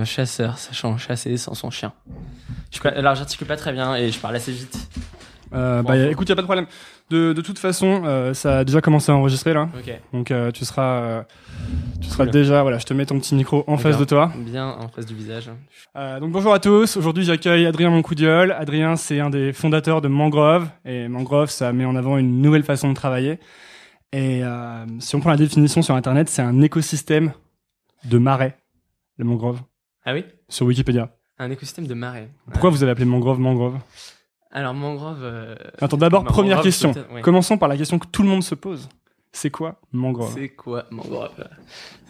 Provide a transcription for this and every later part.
un chasseur sachant chasser sans son chien. Je, alors j'articule pas très bien et je parle assez vite. Euh, bah, écoute, y a pas de problème. De, de toute façon, euh, ça a déjà commencé à enregistrer là. Donc euh, tu seras, euh, tu seras Cool. déjà, voilà, je te mets ton petit micro en face de toi. Bien en face du visage. Euh, donc bonjour à tous. Aujourd'hui, j'accueille Adrien Moncoudiol. Adrien, c'est un des fondateurs de Mangrove et Mangrove, ça met en avant une nouvelle façon de travailler. Et euh, si on prend la définition sur Internet, c'est un écosystème de marais, le mangrove, Ah oui? Sur Wikipédia. Un écosystème de marais. Pourquoi vous avez appelé mangrove mangrove? Alors mangrove. euh, Attends, d'abord, mangrove, première question. peut-être, ouais. Commençons par la question que tout le monde se pose. C'est quoi mangrove? C'est quoi mangrove?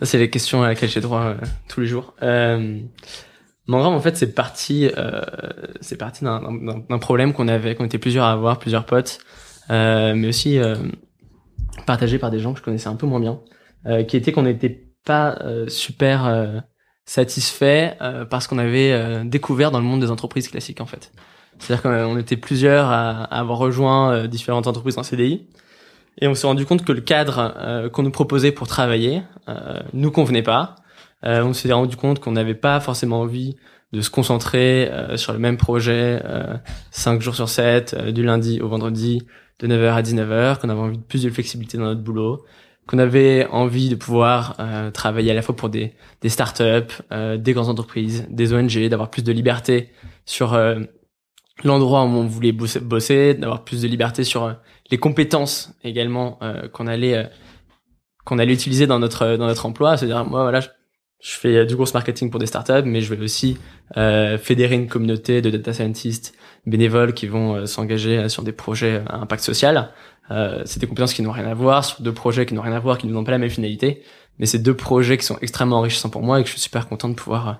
Ça, c'est les questions à laquelle j'ai droit euh, tous les jours. Euh, mangrove, en fait, c'est parti, euh, c'est parti d'un- d'un d'un problème qu'on avait, qu'on était plusieurs à avoir, plusieurs potes, euh, mais aussi euh, partagé par des gens que je connaissais un peu moins bien, euh, qui était qu'on n'était pas euh, super euh, satisfait euh, parce qu'on avait euh, découvert dans le monde des entreprises classiques, en fait. C'est-à-dire qu'on était plusieurs à, à avoir rejoint euh, différentes entreprises en CDI. Et on s'est rendu compte que le cadre euh, qu'on nous proposait pour travailler euh, nous convenait pas. Euh, on s'est rendu compte qu'on n'avait pas forcément envie de se concentrer euh, sur le même projet euh, 5 jours sur 7, euh, du lundi au vendredi, de 9h à 19h, qu'on avait envie de plus de flexibilité dans notre boulot, qu'on avait envie de pouvoir euh, travailler à la fois pour des, des startups, euh, des grandes entreprises, des ONG, d'avoir plus de liberté sur euh, l'endroit où on voulait bosser, d'avoir plus de liberté sur euh, les compétences également euh, qu'on allait euh, qu'on allait utiliser dans notre dans notre emploi. C'est-à-dire moi voilà je, fais du gros marketing pour des startups mais je vais aussi fédérer une communauté de data scientists bénévoles qui vont s'engager sur des projets à impact social euh, c'est des compétences qui n'ont rien à voir sur deux projets qui n'ont rien à voir qui n'ont pas la même finalité mais c'est deux projets qui sont extrêmement enrichissants pour moi et que je suis super content de pouvoir euh,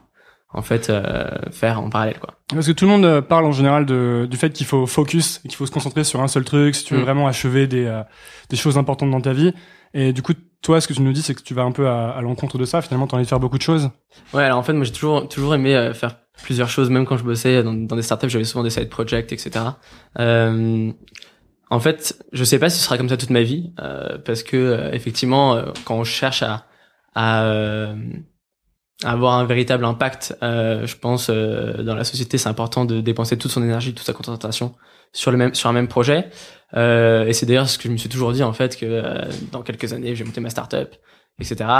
en fait euh, faire en parallèle quoi Parce que tout le monde euh, parle en général de, du fait qu'il faut focus et qu'il faut se concentrer sur un seul truc si tu veux Mm. vraiment achever des, euh, des choses importantes dans ta vie. Et du coup, toi, ce que tu nous dis, c'est que tu vas un peu à, à l'encontre de ça. Finalement, tu as envie de faire beaucoup de choses. Ouais, alors en fait, moi j'ai toujours toujours aimé euh, faire plusieurs choses, même quand je bossais dans, dans des startups, j'avais souvent des side projects, etc. Euh, en fait, je sais pas si ce sera comme ça toute ma vie, euh, parce que euh, effectivement, euh, quand on cherche à, à, euh, avoir un véritable impact, euh, je pense euh, dans la société, c'est important de dépenser toute son énergie, toute sa concentration sur le même sur un même projet. Et c'est d'ailleurs ce que je me suis toujours dit en fait que dans quelques années, je vais monter ma startup, etc.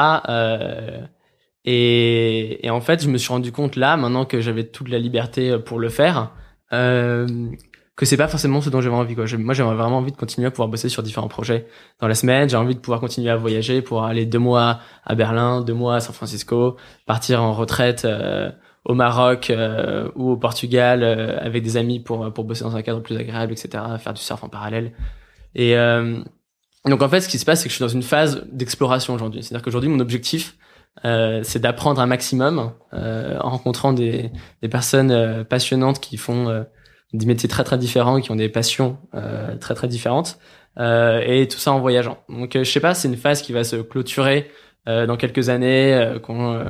Et, et en fait, je me suis rendu compte là, maintenant que j'avais toute la liberté pour le faire, euh, que c'est pas forcément ce dont j'avais envie. Quoi. Moi, j'avais vraiment envie de continuer à pouvoir bosser sur différents projets dans la semaine. J'ai envie de pouvoir continuer à voyager, pouvoir aller deux mois à Berlin, deux mois à San Francisco, partir en retraite euh, au Maroc euh, ou au Portugal euh, avec des amis pour pour bosser dans un cadre plus agréable, etc. Faire du surf en parallèle. Et euh, donc en fait, ce qui se passe, c'est que je suis dans une phase d'exploration aujourd'hui. C'est-à-dire qu'aujourd'hui, mon objectif, euh, c'est d'apprendre un maximum euh, en rencontrant des, des personnes euh, passionnantes qui font euh, des métiers très très différents, qui ont des passions euh, très très différentes, euh, et tout ça en voyageant. Donc euh, je sais pas, c'est une phase qui va se clôturer euh, dans quelques années, euh, quand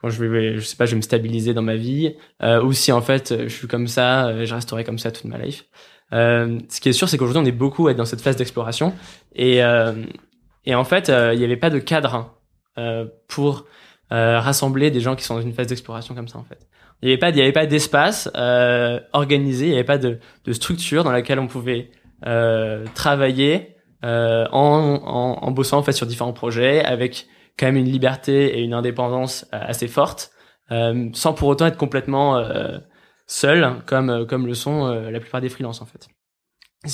quand je vais, je sais pas, je vais me stabiliser dans ma vie, ou si en fait je suis comme ça, je resterai comme ça toute ma life. Ce qui est sûr, c'est qu'aujourd'hui on est beaucoup à être dans cette phase d'exploration, et et en fait il n'y avait pas de cadre euh, pour rassembler des gens qui sont dans une phase d'exploration comme ça en fait. Il n'y avait pas, il y avait pas d'espace euh, organisé, il n'y avait pas de, de structure dans laquelle on pouvait euh, travailler euh, en, en, en bossant en fait sur différents projets avec quand même une liberté et une indépendance euh, assez forte, euh, sans pour autant être complètement euh, seul comme comme le sont la plupart des freelances en fait.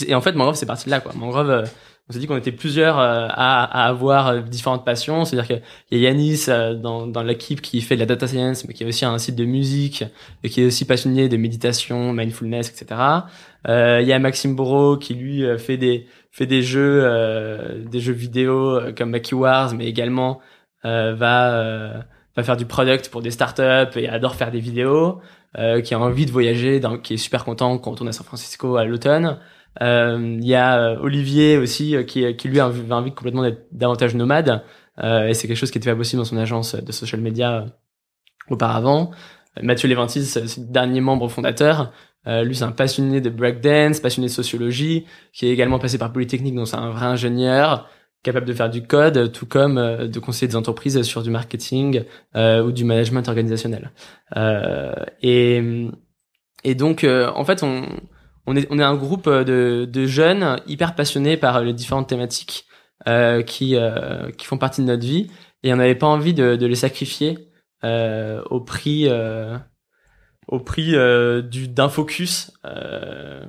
Et en fait, Mangrove, c'est parti de là quoi. Mangrove, on s'est dit qu'on était plusieurs euh, à, à avoir euh, différentes passions. C'est-à-dire qu'il y a Yanis euh, dans, dans l'équipe qui fait de la data science, mais qui a aussi un site de musique et qui est aussi passionné de méditation, mindfulness, etc. Euh, il y a Maxime Bourreau qui lui fait des fait des jeux euh, des jeux vidéo comme Maki Wars, mais également euh, va va faire du product pour des startups et adore faire des vidéos. Qui a envie de voyager, dans, qui est super content quand on tourne à San Francisco à l'automne. Euh, Il y a euh, Olivier aussi euh, qui, qui lui envie complètement d'être davantage nomade euh, et c'est quelque chose qui était pas possible dans son agence de social media euh, auparavant. Euh, Mathieu Leventis, c'est le dernier membre fondateur. Euh, lui, c'est un passionné de breakdance, passionné de sociologie, qui est également passé par Polytechnique, donc c'est un vrai ingénieur, capable de faire du code, tout comme de conseiller des entreprises sur du marketing ou du management organisationnel. et et donc en fait on on est on est un groupe de de jeunes hyper passionnés par les différentes thématiques qui qui font partie de notre vie et on n'avait pas envie de, de les sacrifier euh, au prix euh, au prix euh, du d'un focus euh,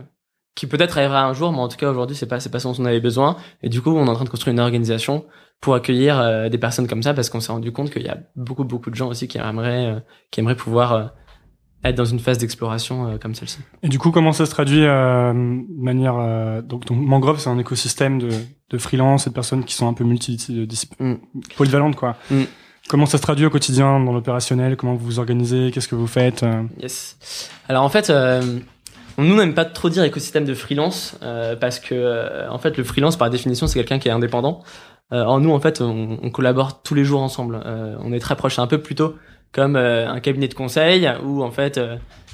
qui peut-être arrivera un jour, mais en tout cas aujourd'hui c'est pas c'est pas ce dont on avait besoin. Et du coup on est en train de construire une organisation pour accueillir euh, des personnes comme ça parce qu'on s'est rendu compte qu'il y a beaucoup beaucoup de gens aussi qui aimeraient qui aimeraient pouvoir être dans une phase d'exploration comme celle-ci. Et du coup, comment ça se traduit euh, de manière donc, donc, Mangrove, c'est un écosystème de, de freelance et de personnes qui sont un peu multi mm. polyvalentes quoi. Mm. Comment ça se traduit au quotidien dans l'opérationnel? Comment vous vous organisez? Qu'est-ce que vous faites euh? Yes. Alors en fait, euh, nous n'aime pas trop dire écosystème de freelance euh, parce que euh, en fait le freelance par définition c'est quelqu'un qui est indépendant. en nous en fait on, on, collabore tous les jours ensemble. on est très proche, un peu plutôt comme un cabinet de conseil où en fait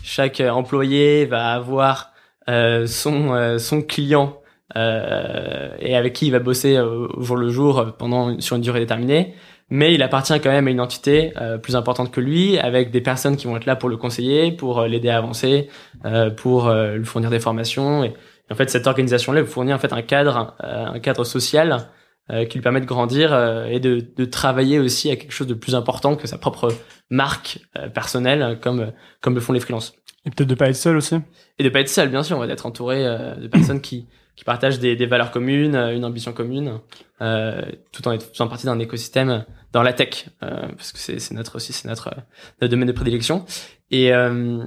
chaque employé va avoir son son client et avec qui il va bosser au jour le jour pendant sur une durée déterminée mais il appartient quand même à une entité euh, plus importante que lui, avec des personnes qui vont être là pour le conseiller, pour euh, l'aider à avancer, euh, pour lui fournir des formations. Et, en fait, cette organisation-là vous fournit en fait un cadre, un cadre social qui lui permet de grandir et de, de, travailler aussi à quelque chose de plus important que sa propre marque personnelle, comme comme le font les freelances. Et peut-être de pas être seul aussi. Et de pas être seul, bien sûr, on va d'être entouré de personnes qui qui partagent des, des valeurs communes, une ambition commune, euh, tout en faisant partie d'un écosystème dans la tech, euh, parce que c'est notre aussi c'est notre, notre domaine de prédilection. Et euh,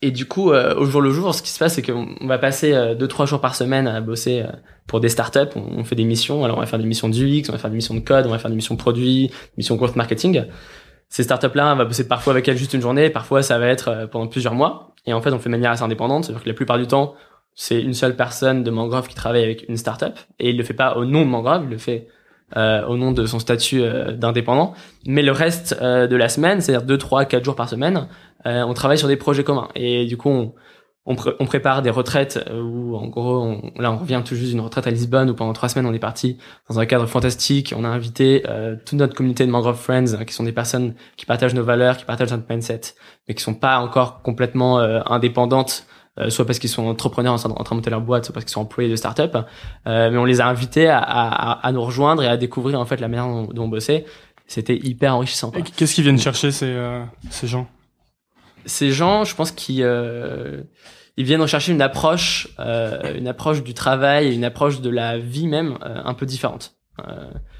et du coup, euh, au jour le jour, ce qui se passe, c'est qu'on va passer euh, deux trois jours par semaine à bosser pour des startups. On, fait des missions. Alors, on va faire des missions d'UX, on va faire des missions de code, on va faire des missions de produits, des missions growth marketing. Ces startups-là, on va bosser parfois avec elles juste une journée, parfois ça va être pendant plusieurs mois. Et en fait, on fait de manière assez indépendante, c'est-à-dire que la plupart du temps, c'est une seule personne de Mangrove qui travaille avec une startup et il le fait pas au nom de Mangrove, il le fait euh, au nom de son statut euh, d'indépendant. Mais le reste euh, de la semaine, c'est-à-dire deux, trois, quatre jours par semaine, on travaille sur des projets communs. Et du coup, on, on, prépare des retraites où, en gros, on, là, on revient tout juste d'une retraite à Lisbonne où pendant trois semaines, on est parti dans un cadre fantastique. On a invité toute notre communauté de Mangrove Friends, hein, qui sont des personnes qui partagent nos valeurs, qui partagent notre mindset, mais qui sont pas encore complètement indépendantes euh, soit parce qu'ils sont entrepreneurs en train, de monter leur boîte, soit parce qu'ils sont employés de start-up. Euh, mais on les a invités à, à, à, nous rejoindre et à découvrir en fait la manière dont, on bossait. C'était hyper enrichissant. Qu'est-ce qu'ils viennent chercher ces, euh, ces gens? Ces gens, je pense qu'ils euh, ils viennent rechercher une approche, euh, une approche du travail, une approche de la vie même un peu différente.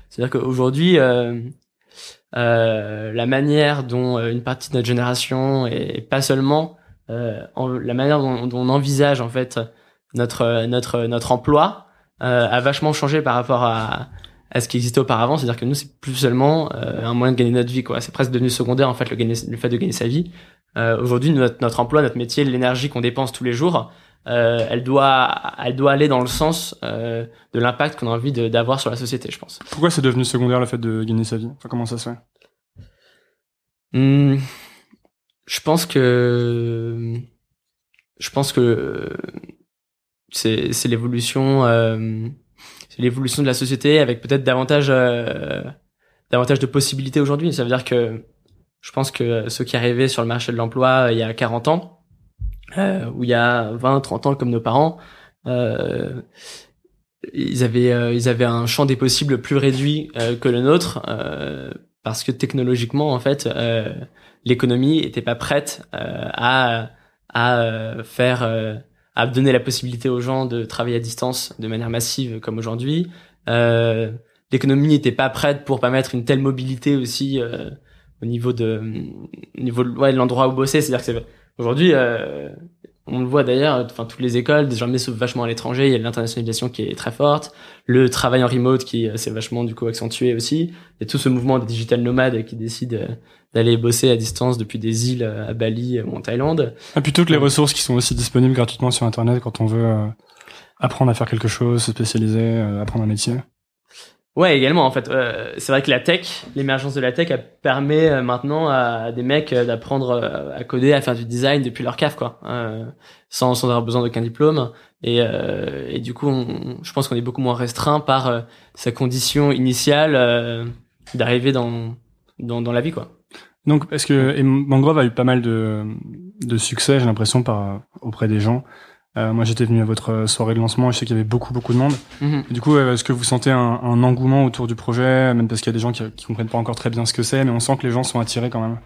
C'est-à-dire qu'aujourd'hui, la manière dont une partie de notre génération et pas seulement euh, la manière dont, dont, on envisage en fait notre notre notre emploi euh, a vachement changé par rapport à à ce qui existait auparavant, c'est-à-dire que nous c'est plus seulement euh, un moyen de gagner notre vie quoi, c'est presque devenu secondaire en fait le, gagner, le fait de gagner sa vie. Euh, Aujourd'hui notre, notre emploi, notre métier, l'énergie qu'on dépense tous les jours, euh, elle doit elle doit aller dans le sens euh, de l'impact qu'on a envie d'avoir sur la société, je pense. Pourquoi c'est devenu secondaire le fait de gagner sa vie? Enfin, Comment ça se fait? Mmh je pense que je pense que c'est c'est l'évolution euh, c'est l'évolution de la société avec peut-être davantage euh, davantage de possibilités aujourd'hui. Ça veut dire que je pense que ceux qui arrivaient sur le marché de l'emploi euh, il y a 40 ans euh, ou il y a 20 30 ans comme nos parents euh, ils avaient euh, ils avaient un champ des possibles plus réduit que le nôtre parce que technologiquement en fait l'économie était pas prête euh, à à euh, faire euh, à donner la possibilité aux gens de travailler à distance de manière massive comme aujourd'hui. l'économie n'était pas prête pour permettre une telle mobilité aussi au niveau de au niveau de, l'endroit où bosser. C'est-à-dire que aujourd'hui, on le voit d'ailleurs, enfin toutes les écoles désormais s'ouvrent vachement à l'étranger. Il y a l'internationalisation qui est très forte, le travail en remote qui s'est vachement du coup accentué aussi. Il y a tout ce mouvement des digital nomades qui décident d'aller bosser à distance depuis des îles à Bali ou en Thaïlande. Et puis toutes les ressources qui sont aussi disponibles gratuitement sur Internet quand on veut euh, apprendre à faire quelque chose, se spécialiser, euh, apprendre un métier. Ouais, également en fait. Euh, c'est vrai que la tech, l'émergence de la tech, a permet euh, maintenant à des mecs euh, d'apprendre euh, à coder, à faire du design depuis leur cave, quoi, sans, sans avoir besoin d'aucun diplôme. Et, et du coup, on, je pense qu'on est beaucoup moins restreint par sa condition initiale d'arriver dans, dans dans la vie, quoi. Donc, est-ce que et Mangrove a eu pas mal de de succès, j'ai l'impression, par auprès des gens? Euh, moi, j'étais venu à votre soirée de lancement et je sais qu'il y avait beaucoup, beaucoup de monde. Mhm. Du coup, est-ce que vous sentez un, un, engouement autour du projet, même parce qu'il y a des gens qui, qui comprennent pas encore très bien ce que c'est, mais on sent que les gens sont attirés quand même?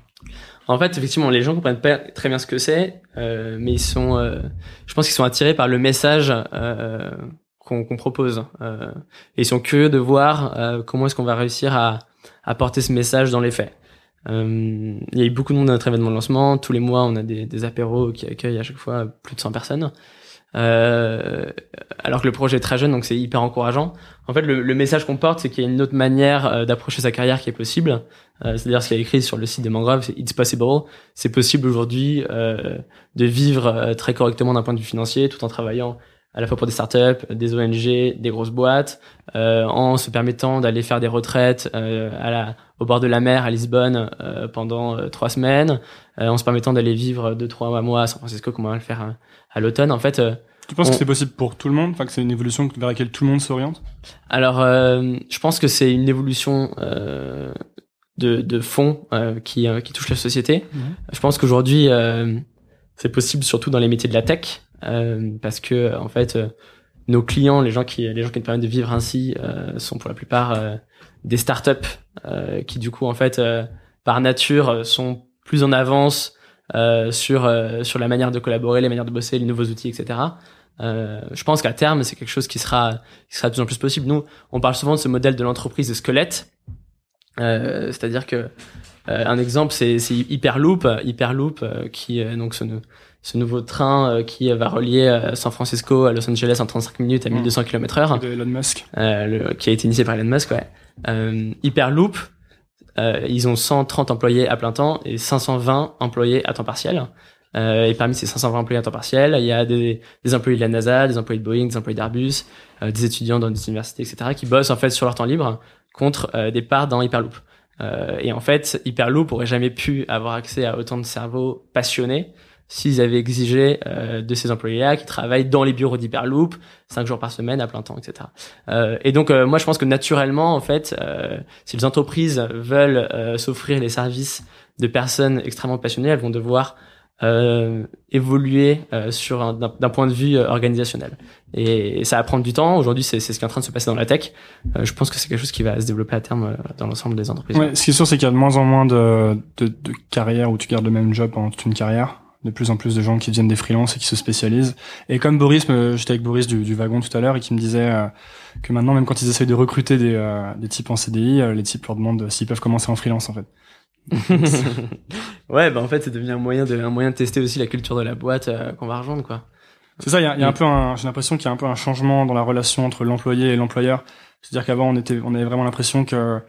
En fait, effectivement, les gens comprennent pas très bien ce que c'est, euh, mais ils sont, euh, je pense qu'ils sont attirés par le message euh, qu'on propose. Euh, et ils sont curieux de voir euh, comment est-ce qu'on va réussir à, à porter ce message dans les faits. il y a eu beaucoup de monde à notre événement de lancement. Tous les mois, on a des, des apéros qui accueillent à chaque fois plus de 100 personnes. Euh, alors que le projet est très jeune, donc c'est hyper encourageant. En fait, le, le message qu'on porte, c'est qu'il y a une autre manière euh, d'approcher sa carrière qui est possible. Euh, C'est-à-dire ce qu'il y a écrit sur le site de Mangrove, c'est It's possible. C'est possible aujourd'hui de vivre très correctement d'un point de vue financier, tout en travaillant à la fois pour des startups, des ONG, des grosses boîtes, euh, en se permettant d'aller faire des retraites euh, à la, au bord de la mer à Lisbonne euh, pendant trois semaines, en se permettant d'aller vivre deux trois mois à San Francisco, comme on va le faire à l'automne. En fait, euh, tu penses que c'est possible pour tout le monde, enfin que c'est une évolution vers laquelle tout le monde s'oriente? Alors, euh, je pense que c'est une évolution euh, de, de fond euh, qui, euh, qui touche la société. Mhm. Je pense qu'aujourd'hui, euh, c'est possible surtout dans les métiers de la tech, parce que en fait, nos clients, les gens qui les gens qui nous permettent de vivre ainsi, sont pour la plupart des startups qui du coup en fait par nature sont plus en avance euh, sur euh, sur la manière de collaborer, les manières de bosser, les nouveaux outils, etc. Euh, je pense qu'à terme, c'est quelque chose qui sera qui sera de plus en plus possible. Nous, on parle souvent de ce modèle de l'entreprise de squelette, euh, c'est-à-dire que un exemple, c'est Hyperloop, Hyperloop qui donc ce, ce nouveau train qui va relier San Francisco à Los Angeles en 35 minutes à 1200 km/h. De Elon Musk. qui a été initié par Elon Musk, ouais. Hyperloop, euh, ils ont 130 employés à plein temps et 520 employés à temps partiel. Euh, et parmi ces 520 employés à temps partiel, il y a des, des employés de la NASA, des employés de Boeing, des employés d'Airbus, euh, des étudiants dans des universités, etc., qui bossent en fait sur leur temps libre contre euh, des parts dans Hyperloop. Euh, et en fait, Hyperloop aurait jamais pu avoir accès à autant de cerveaux passionnés s'ils avaient exigé euh, de ces employés-là qui travaillent dans les bureaux d'Hyperloop, cinq jours par semaine à plein temps, etc. Euh, et donc, euh, moi, je pense que naturellement, en fait, euh, si les entreprises veulent euh, s'offrir les services de personnes extrêmement passionnées, elles vont devoir évoluer sur d'un point de vue organisationnel. Et, ça va prendre du temps. Aujourd'hui, c'est ce qui est en train de se passer dans la tech. je pense que c'est quelque chose qui va se développer à terme dans l'ensemble des entreprises. Ouais, ce qui est sûr, c'est qu'il y a de moins en moins de, de, de carrières où tu gardes le même job pendant toute une carrière de plus en plus de gens qui deviennent des freelances et qui se spécialisent. Et comme Boris, j'étais avec Boris du, du, wagon tout à l'heure et qui me disait euh, que maintenant, même quand ils essayent de recruter des, euh, des types en CDI, euh, les types leur demandent s'ils peuvent commencer en freelance en fait. ouais, bah en fait, c'est devenu un moyen de un moyen de tester aussi la culture de la boîte qu'on va rejoindre quoi. C'est ça, il y a, y a, un peu un, j'ai l'impression qu'il y a un peu un changement dans la relation entre l'employé et l'employeur. C'est-à-dire qu'avant, on était, on avait vraiment l'impression que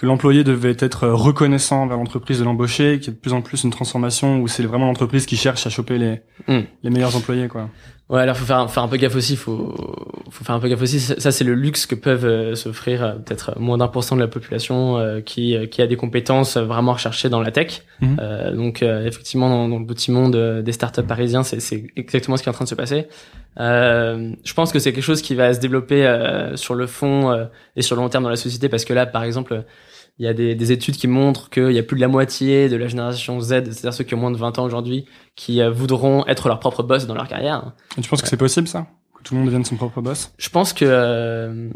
que l'employé devait être reconnaissant vers l'entreprise de l'embaucher, qu'il y a de plus en plus une transformation où c'est vraiment l'entreprise qui cherche à choper les, hmm. les meilleurs employés, quoi. Ouais, alors faut faire, faire un peu gaffe aussi, faut, faut faire un peu gaffe aussi. Ça, c'est le luxe que peuvent euh, s'offrir euh, peut-être moins d'un pour cent de la population euh, qui, qui a des compétences vraiment recherchées dans la tech. Mhm. donc effectivement, dans, dans, le petit monde des startups parisiens, c'est exactement ce qui est en train de se passer. je pense que c'est quelque chose qui va se développer sur le fond et sur le long terme dans la société parce que là, par exemple, il y a des, des études qui montrent qu'il y a plus de la moitié de la génération Z, c'est-à-dire ceux qui ont moins de 20 ans aujourd'hui, qui euh, voudront être leur propre boss dans leur carrière. Et tu penses que c'est possible ça? Que tout le monde devienne son propre boss? Je pense que euh,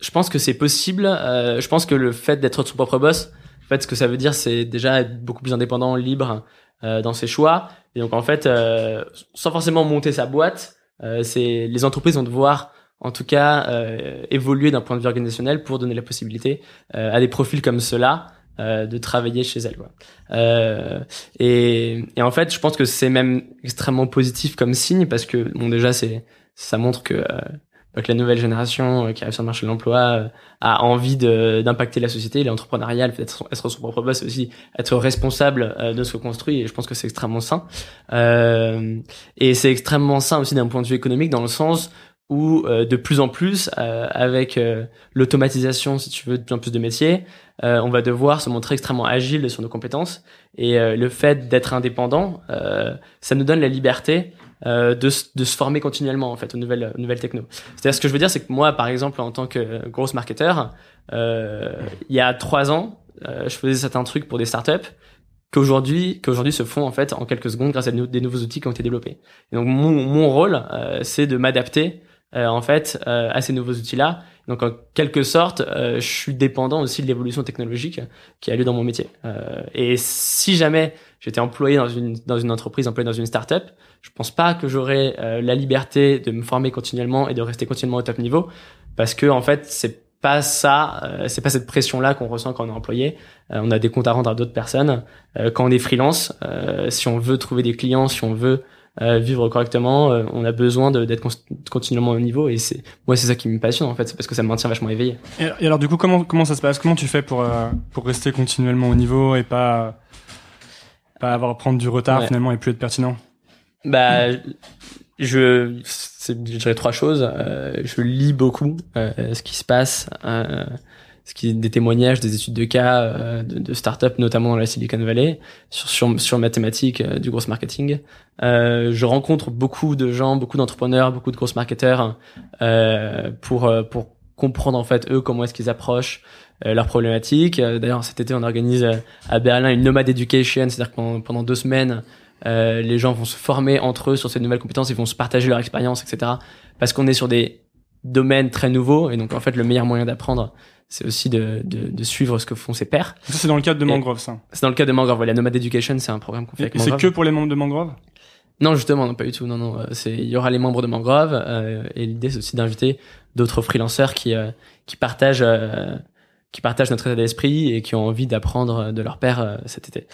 je pense que c'est possible. Euh, je pense que le fait d'être son propre boss, en fait, ce que ça veut dire, c'est déjà être beaucoup plus indépendant, libre dans ses choix. Et donc en fait, sans forcément monter sa boîte, c'est les entreprises vont devoir en tout cas euh, évoluer d'un point de vue organisationnel pour donner la possibilité euh, à des profils comme ceux-là euh, de travailler chez elles. Quoi. Euh, et, et, en fait, je pense que c'est même extrêmement positif comme signe parce que bon déjà c'est ça montre que euh, que la nouvelle génération euh, qui arrive sur le marché de l'emploi euh, a envie d'impacter la société, l'entrepreneuriat, être, être son propre boss, aussi être responsable euh, de ce qu'on construit. Et je pense que c'est extrêmement sain. et c'est extrêmement sain aussi d'un point de vue économique, dans le sens où de plus en plus, avec l'automatisation, si tu veux, de plus en plus de métiers, on va devoir se montrer extrêmement agile sur nos compétences. Et le fait d'être indépendant, ça nous donne la liberté euh, de, de, se former continuellement en fait aux nouvelles, aux nouvelles techno. C'est-à-dire ce que je veux dire, c'est que moi, par exemple, en tant que gros marketeur, euh, il y a trois ans, euh, je faisais certains trucs pour des startups qu'aujourd'hui qu'aujourd'hui se font en fait en quelques secondes grâce à des nouveaux outils qui ont été développés. Donc mon, mon rôle, euh, c'est de m'adapter euh, en fait à ces nouveaux outils-là. Donc en quelque sorte, je suis dépendant aussi de l'évolution technologique qui a lieu dans mon métier. et si jamais j'étais employé dans une dans une entreprise, employé dans une startup, je pense pas que j'aurais euh, la liberté de me former continuellement et de rester continuellement au top niveau parce que en fait c'est pas ça, euh, c'est pas cette pression là qu'on ressent quand on est employé. Euh, on a des comptes à rendre à d'autres personnes. quand on est freelance, si on veut trouver des clients, si on veut vivre correctement, on a besoin d'être continuellement au niveau et c'est moi c'est ça qui me passionne en fait, c'est parce que ça me maintient vachement éveillé. Et, alors du coup comment comment ça se passe? Comment tu fais pour pour rester continuellement au niveau et pas pas avoir prendre du retard finalement et plus être pertinent? Bah, je, je dirais trois choses. Euh, je lis beaucoup euh, ce qui se passe, euh, ce qui des témoignages, des études de cas euh, de, de start-up, notamment dans la Silicon Valley, sur sur, sur mathématiques, euh, du gros marketing. je rencontre beaucoup de gens, beaucoup d'entrepreneurs, beaucoup de gros marketeurs pour pour comprendre en fait eux comment est-ce qu'ils approchent leurs problématiques. D'ailleurs, cet été, on organise à Berlin une nomade education, c'est-à-dire que pendant deux semaines, euh, les gens vont se former entre eux sur ces nouvelles compétences, ils vont se partager leur expérience, etc. Parce qu'on est sur des domaines très nouveaux et donc en fait le meilleur moyen d'apprendre c'est aussi de, de, de, suivre ce que font ses pairs. Ça, c'est dans le cadre de Mangrove, ça. C'est dans le cadre de Mangrove. Voilà, Nomad Education, c'est un programme qu'on fait avec Mangrove. C'est que pour les membres de Mangrove? Non, justement, non, pas du tout. Non, non. Euh, c'est, il y aura les membres de Mangrove euh, et l'idée, c'est aussi d'inviter d'autres freelanceurs qui euh, qui partagent euh, qui partagent notre état d'esprit et qui ont envie d'apprendre de leur père cet été.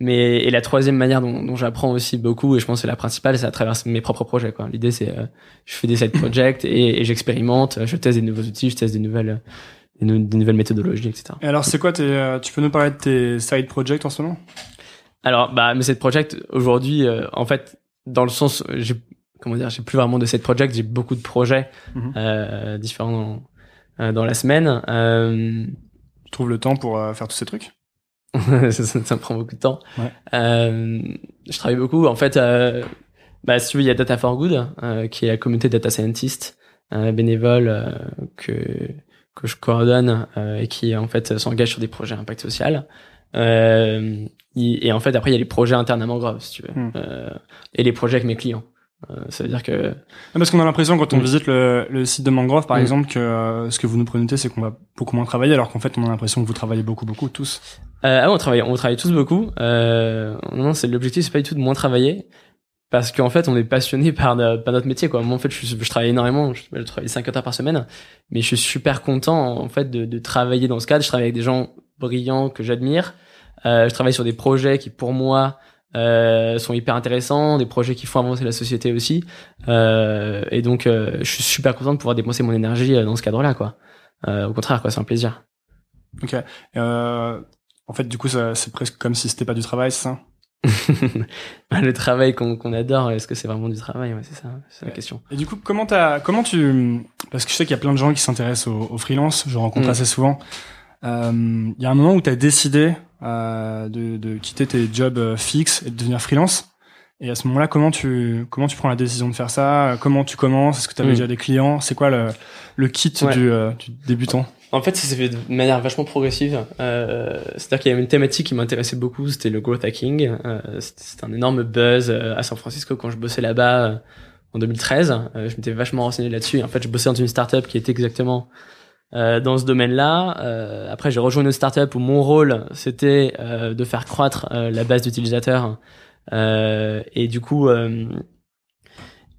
Euh, mais et la troisième manière dont, dont j'apprends aussi beaucoup et je pense que c'est la principale c'est à travers mes propres projets quoi. L'idée c'est euh, je fais des side projects et, et j'expérimente je teste des nouveaux outils je teste des nouvelles des, nouvelles méthodologies etc et alors c'est quoi tes euh, tu peux nous parler de tes side projects en ce moment? Alors bah mes side projects aujourd'hui euh, en fait dans le sens j'ai comment dire j'ai plus vraiment de side projects j'ai beaucoup de projets mm-hmm. différents dans, dans, la semaine. Tu trouves le temps pour faire tous ces trucs? ça, ça, prend beaucoup de temps. Ouais. Euh, je travaille beaucoup. En fait, euh, bah, si tu veux, il y a Data for Good, euh, qui est la communauté data scientist euh, bénévole euh, que que je coordonne euh, et qui en fait s'engage sur des projets impact social. et en fait, après, il y a les projets internes à Mangrove, si tu veux, hmm. et les projets avec mes clients. Euh, ça veut dire que parce qu'on a l'impression quand on mm. visite le, le, site de Mangrove par mm. exemple que euh, ce que vous nous prenotez c'est qu'on va beaucoup moins travailler alors qu'en fait on a l'impression que vous travaillez beaucoup beaucoup tous. Euh, ah on travaille on travaille tous beaucoup. Euh, non c'est l'objectif c'est pas du tout de moins travailler parce qu'en fait on est passionné par, par notre métier quoi. Moi en fait je, je travaille énormément je, je, travaille 5 heures par semaine mais je suis super content en fait de, de travailler dans ce cadre. Je travaille avec des gens brillants que j'admire. Euh, je travaille sur des projets qui pour moi euh, sont hyper intéressants, des projets qui font avancer la société aussi. Euh, et donc, euh, je suis super content de pouvoir dépenser mon énergie euh, dans ce cadre-là, quoi. au contraire, quoi, c'est un plaisir. Ok. en fait, du coup, c'est presque comme si c'était pas du travail, ça? Le travail qu'on adore, est-ce que c'est vraiment du travail? Ouais, C'est ça, c'est la question. Et du coup, comment t'as, comment tu, parce que je sais qu'il y a plein de gens qui s'intéressent au, au, freelance, je rencontre mm. assez souvent. Il y a un moment où tu as décidé euh, de, de, quitter tes jobs euh, fixes et de devenir freelance. Et à ce moment-là, comment tu comment tu prends la décision de faire ça? Comment tu commences? Est-ce que tu avais hmm. déjà des clients? C'est quoi le, le kit du, euh, du, débutant? En fait, ça s'est fait de manière vachement progressive. Euh, C'est-à-dire qu'il y avait une thématique qui m'intéressait beaucoup, c'était le growth hacking. Euh, c'était un énorme buzz à San Francisco quand je bossais là-bas en 2013. je m'étais vachement renseigné là-dessus. En fait, je bossais dans une startup qui était exactement euh, dans ce domaine-là. Euh, après, j'ai rejoint une startup où mon rôle c'était euh, de faire croître euh, la base d'utilisateurs. et du coup,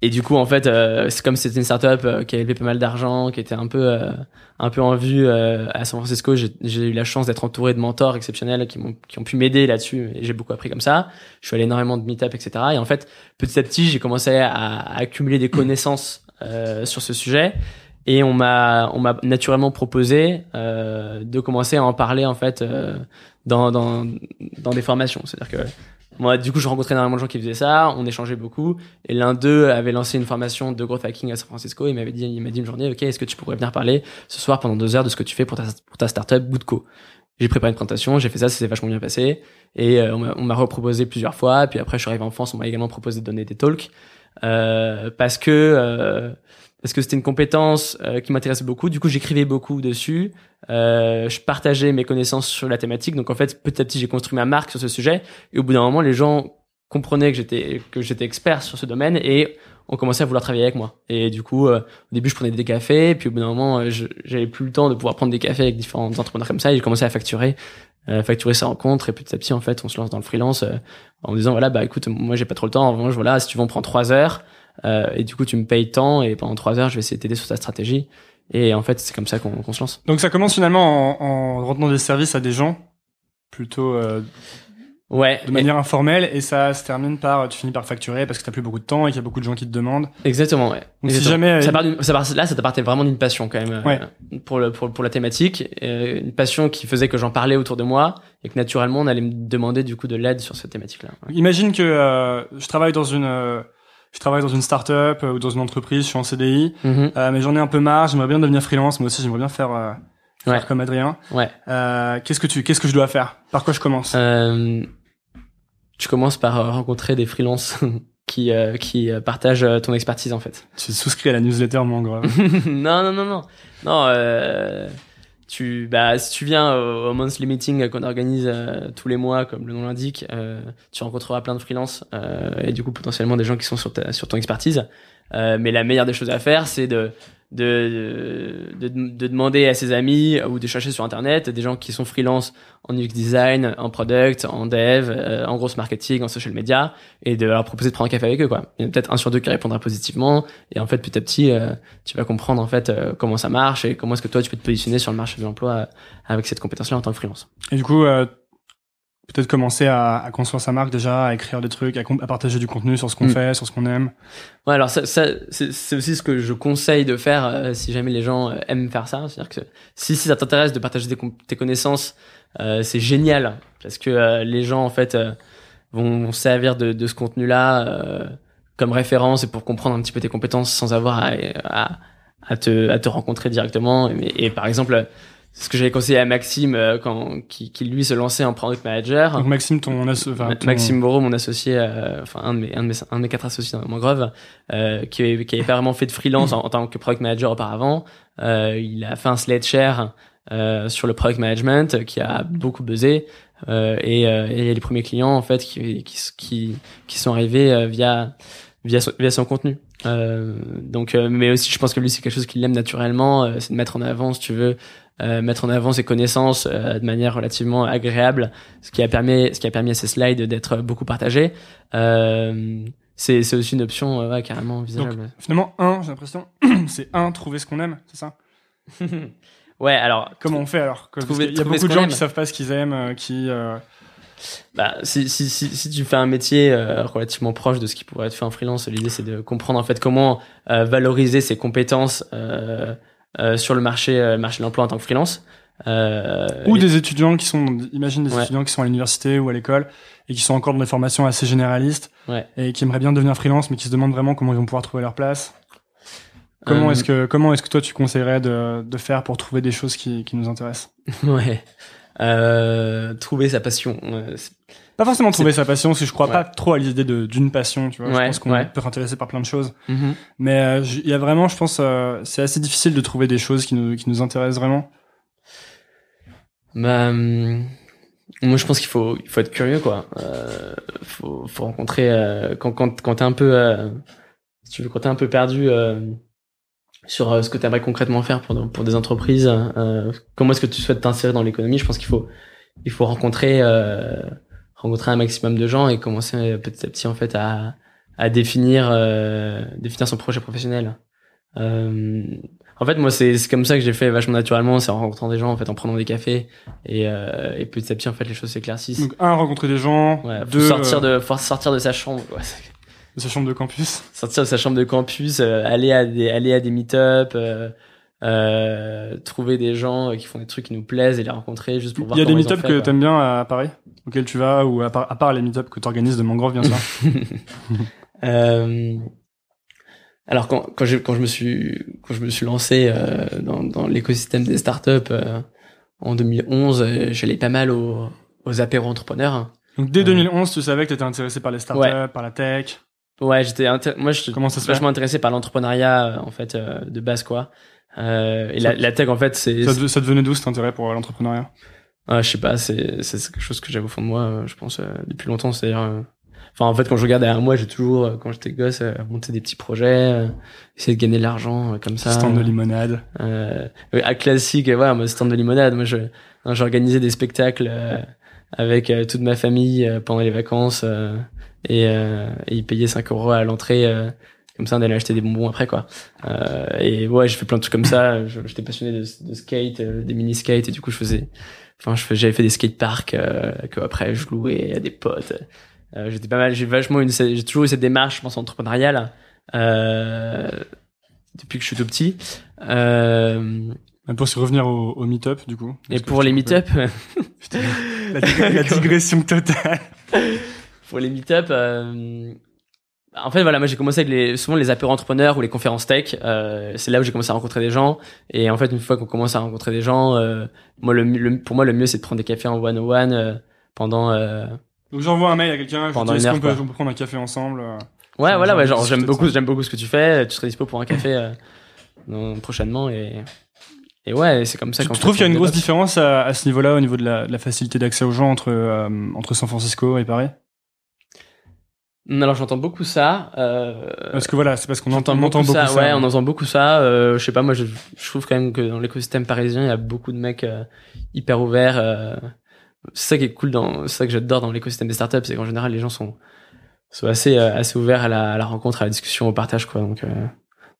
et du coup, en fait, c'est comme c'était une startup qui avait pas mal d'argent, qui était un peu, un peu en vue à San Francisco. J'ai eu la chance d'être entouré de mentors exceptionnels qui m'ont, qui ont pu m'aider là-dessus. Et j'ai beaucoup appris comme ça. Je suis allé énormément de meet-up, etc. Et en fait, petit à petit, j'ai commencé à, à, accumuler des connaissances sur ce sujet et on m'a on m'a naturellement proposé euh, de commencer à en parler en fait euh, dans, dans dans des formations. C'est à dire que moi, du coup, je rencontrais énormément de gens qui faisaient ça, on échangeait beaucoup, et l'un d'eux avait lancé une formation de growth hacking à San Francisco, il m'avait dit, il m'a dit une journée, ok, est-ce que tu pourrais venir parler ce soir pendant deux heures de ce que tu fais pour ta, pour ta startup Bootco? J'ai préparé une présentation, j'ai fait ça, ça s'est vachement bien passé, et euh, on m'a reproposé plusieurs fois, puis après, je suis arrivé en France, on m'a également proposé de donner des talks, euh, parce que euh, parce que c'était une compétence euh, qui m'intéressait beaucoup. Du coup, j'écrivais beaucoup dessus. Euh, je partageais mes connaissances sur la thématique. Donc, en fait, petit à petit, j'ai construit ma marque sur ce sujet. Et au bout d'un moment, les gens comprenaient que j'étais que j'étais expert sur ce domaine et ont commencé à vouloir travailler avec moi. Et du coup, euh, au début, je prenais des cafés. Puis au bout d'un moment, j'avais plus le temps de pouvoir prendre des cafés avec différents entrepreneurs comme ça. Et j'ai commencé à facturer facturer sa rencontre et petit à petit en fait on se lance dans le freelance en disant voilà bah écoute moi j'ai pas trop le temps en revanche voilà si tu veux on prend trois heures euh, et du coup, tu me payes tant et pendant trois heures, je vais essayer de t'aider sur ta stratégie. Et en fait, c'est comme ça qu'on se lance. Donc ça commence finalement en, en rendant des services à des gens plutôt euh, ouais, de manière informelle et ça se termine par tu finis par facturer parce que t'as plus beaucoup de temps et qu'il y a beaucoup de gens qui te demandent. Exactement, ouais. Donc si jamais ça part, ça part là, ça partait vraiment d'une passion quand même ouais. euh, pour le pour, pour la thématique, euh, une passion qui faisait que j'en parlais autour de moi et que naturellement on allait me demander du coup de l'aide sur cette thématique-là. Imagine que euh, je travaille dans une je travaille dans une start-up euh, ou dans une entreprise, je suis en CDI, Mhm. euh, mais j'en ai un peu marre, j'aimerais bien devenir freelance, moi aussi j'aimerais bien faire, euh, faire Ouais. comme Adrien. Ouais. Euh, qu'est-ce que tu, qu'est-ce que je dois faire? Par quoi je commence? Euh, tu commences par euh, rencontrer des freelances qui euh, qui partagent ton expertise en fait. Tu souscris à la newsletter Mangrove. non non non non non. Tu bah si tu viens au, au monthly meeting qu'on organise euh, tous les mois comme le nom l'indique, euh, tu rencontreras plein de freelances euh, et du coup potentiellement des gens qui sont sur ta, sur ton expertise. Euh, mais la meilleure des choses à faire, c'est de de, de, de, de demander à ses amis ou de chercher sur internet des gens qui sont freelance en UX design, en product, en dev, euh, en grosse marketing, en social media, et de leur proposer de prendre un café avec eux. Quoi. Il y en a peut-être un sur deux qui répondra positivement, et en fait petit à petit, euh, tu vas comprendre en fait euh, comment ça marche et comment est-ce que toi tu peux te positionner sur le marché de l'emploi euh, avec cette compétence-là en tant que freelance. Et du coup, euh, peut-être commencer à, à construire sa marque déjà, à écrire des trucs, à, partager du contenu sur ce qu'on Mm. fait, sur ce qu'on aime. Ouais, alors ça, ça c'est aussi ce que je conseille de faire euh, si jamais les gens euh, aiment faire ça. C'est-à-dire que si, si ça t'intéresse de partager tes, connaissances, euh, c'est génial parce que les gens en fait vont, vont servir de, de ce contenu-là comme référence et pour comprendre un petit peu tes compétences sans avoir à, à, te, à te rencontrer directement. Et, et par exemple, c'est ce que j'avais conseillé à Maxime euh, quand qui, qui lui se lançait en product manager. Donc Maxime, ton, asso- enfin, Ma- ton- Maxime Moreau, mon associé, euh, enfin un de mes un de mes un de mes quatre associés dans Mangrove, euh, qui qui avait pas vraiment fait de freelance en, en tant que product manager auparavant. Euh, il a fait un slate share euh, sur le product management qui a beaucoup buzzé euh, et, euh, et les premiers clients en fait qui qui qui, qui sont arrivés euh, via via son, via son contenu. Euh, donc, euh, mais aussi, je pense que lui, c'est quelque chose qu'il aime naturellement, euh, c'est de mettre en avant, si tu veux, euh, mettre en avant ses connaissances euh, de manière relativement agréable, ce qui a permis, ce qui a permis à ces slides d'être beaucoup partagés. Euh, c'est, aussi une option ouais, carrément envisageable. Finalement, un, j'ai l'impression, c'est un, trouver ce qu'on aime, c'est ça? Ouais, alors Comment on fait alors? Trouver- qu'il y a beaucoup de gens aime. qui savent pas ce qu'ils aiment, qui... Bah, si, si, si, si tu fais un métier euh, relativement proche de ce qui pourrait être fait en freelance, l'idée c'est de comprendre en fait comment euh, valoriser ses compétences euh, sur le marché, euh, le marché de l'emploi en tant que freelance. Euh, Ou et- des étudiants qui sont, imagine des Ouais. étudiants qui sont à l'université ou à l'école et qui sont encore dans des formations assez généralistes Ouais. et qui aimeraient bien devenir freelance mais qui se demandent vraiment comment ils vont pouvoir trouver leur place. Comment Euh, est-ce que comment est-ce que toi tu conseillerais de, de faire pour trouver des choses qui, qui nous intéressent? Ouais. Euh, trouver sa passion. Pas forcément trouver sa passion, parce que je crois Ouais. pas trop à l'idée d'une passion, tu vois. je Ouais, pense qu'on ouais. peut s'intéresser par plein de choses, Mhm. mais euh, il y a vraiment, je pense, euh, c'est assez difficile de trouver des choses qui nous qui nous intéressent vraiment. Bah, hum, moi je pense qu'il faut, il faut être curieux quoi. Euh, faut, faut rencontrer quand quand quand t'es un peu, si tu veux, quand t'es un peu perdu sur ce que tu aimerais concrètement faire pour pour des entreprises. comment est-ce que tu souhaites t'insérer dans l'économie Je pense qu'il faut il faut rencontrer rencontrer un maximum de gens et commencer euh, petit à petit en fait à à définir euh, définir son projet professionnel. Euh, en fait, moi, c'est c'est comme ça que j'ai fait vachement naturellement, c'est en rencontrant des gens, en fait, en prenant des cafés, et, euh, et petit à petit, en fait, les choses s'éclaircissent. Donc un, rencontrer des gens, Ouais, deux, sortir euh, de, faut sortir de sa chambre, quoi. de sa chambre de campus. sortir de sa chambre de campus, euh, aller à des, aller à des meet-up, euh, euh, trouver des gens qui font des trucs qui nous plaisent et les rencontrer juste pour voir. Il y a des meet-up que t'aimes bien à Paris, auxquels tu vas, ou à part, à part les meet-up que t'organises de Mangrove, bien sûr. Euh, alors quand quand, j'ai- quand je me suis quand je me suis lancé euh, dans, dans l'écosystème des startups euh, en 2011, euh, j'allais pas mal aux, aux apéros entrepreneurs. Donc dès Ouais. 2011, tu savais que t'étais intéressé par les startups, Ouais. par la tech. Ouais, j'étais moi je Comment ça se fait vachement intéressé par l'entrepreneuriat en fait de base quoi. Et la, Ça- la tech en fait c'est Ça, devenait d'où cet intérêt pour l'entrepreneuriat? Ah, je sais pas, c'est c'est quelque chose que j'avais au fond de moi, je pense, euh, depuis longtemps. C'est-à-dire, euh, enfin, en fait, quand je regarde derrière moi, j'ai toujours, euh, quand j'étais gosse, euh, monté des petits projets, euh, essayer de gagner de l'argent euh, comme ça. Stand de limonade. Euh, ouais, à classique, ouais, moi, stand de limonade. Moi, je, hein, j'organisais des spectacles euh, avec euh, toute ma famille euh, pendant les vacances euh, et, euh, et ils payaient 5 euros à l'entrée. euh, comme ça, on allait acheter des bonbons après, quoi. Euh, et ouais, je fais plein de trucs comme ça. J'étais passionné de, de skate, euh, des mini skates, et du coup, je faisais, enfin, j'avais fait des skateparks euh, que après je louais à des potes. Euh, j'étais pas mal, j'ai vachement une, j'ai toujours eu cette démarche, je pense, entrepreneuriale euh, depuis que je suis tout petit. Euh, Pour se revenir au, au meet-up, du coup. et pour les meet-up, Putain, la, dig- la digression totale. pour les meet-up, euh, en fait, voilà, moi j'ai commencé avec les, souvent les apéros entrepreneurs ou les conférences tech. Euh, c'est là où j'ai commencé à rencontrer des gens. Et en fait, une fois qu'on commence à rencontrer des gens, euh, moi, le, le- pour moi, le mieux c'est de prendre des cafés en one on one pendant. euh, Donc j'envoie un mail à quelqu'un, je Pendant lui dis une qu'on heure, peut, on peut prendre un café ensemble euh? Ouais, voilà, ouais, genre j'aime beaucoup, j'aime beaucoup ce que tu fais. Tu serais dispo pour un café euh, dans- prochainement et et ouais, c'est comme ça. Tu, tu trouves qu'il y a une grosse différence à, à ce niveau-là, au niveau de la, de la facilité d'accès aux gens entre, euh, entre San Francisco et Paris? Alors j'entends beaucoup ça. Euh, Parce que voilà, c'est parce qu'on entend beaucoup, beaucoup ça, ça. ouais, hein. on entend beaucoup ça. Euh, je sais pas, moi, je, je trouve quand même que dans l'écosystème parisien, il y a beaucoup de mecs euh, hyper ouverts. euh. c'est ça qui est cool dans, c'est ça que j'adore dans l'écosystème des startups, c'est qu'en général, les gens sont sont assez euh, assez ouverts à la, à la rencontre, à la discussion, au partage, quoi. Donc euh,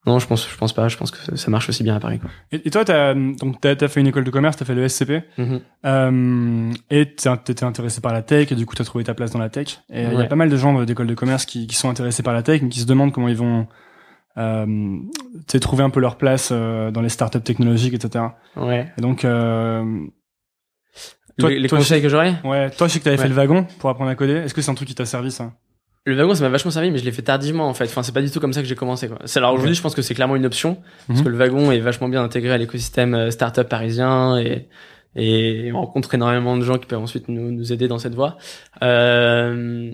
non, je pense, je pense pas. Je pense que ça marche aussi bien à Paris, quoi. Et, et toi, t'as, donc, t'as, t'as fait une école de commerce, t'as fait le SCP, Mhm. euh, et t'étais intéressé par la tech, et du coup, t'as trouvé ta place dans la tech. Et il y a pas mal de gens d'école de commerce qui, qui sont intéressés par la tech, mais qui se demandent comment ils vont, euh, trouver un peu leur place euh, dans les startups technologiques, etc. Ouais. Et donc, euh, Toi- les les toi, conseils que j'aurais? ouais, toi, je sais que t'avais Ouais. fait le wagon pour apprendre à coder. Est-ce que c'est un truc qui t'a servi, ça? Le wagon, ça m'a vachement servi, mais je l'ai fait tardivement en fait. Enfin, c'est pas du tout comme ça que j'ai commencé. Quoi. Alors aujourd'hui, je pense que c'est clairement une option parce Mhm. que le wagon est vachement bien intégré à l'écosystème euh, startup parisien et et on rencontre énormément de gens qui peuvent ensuite nous, nous aider dans cette voie. Euh,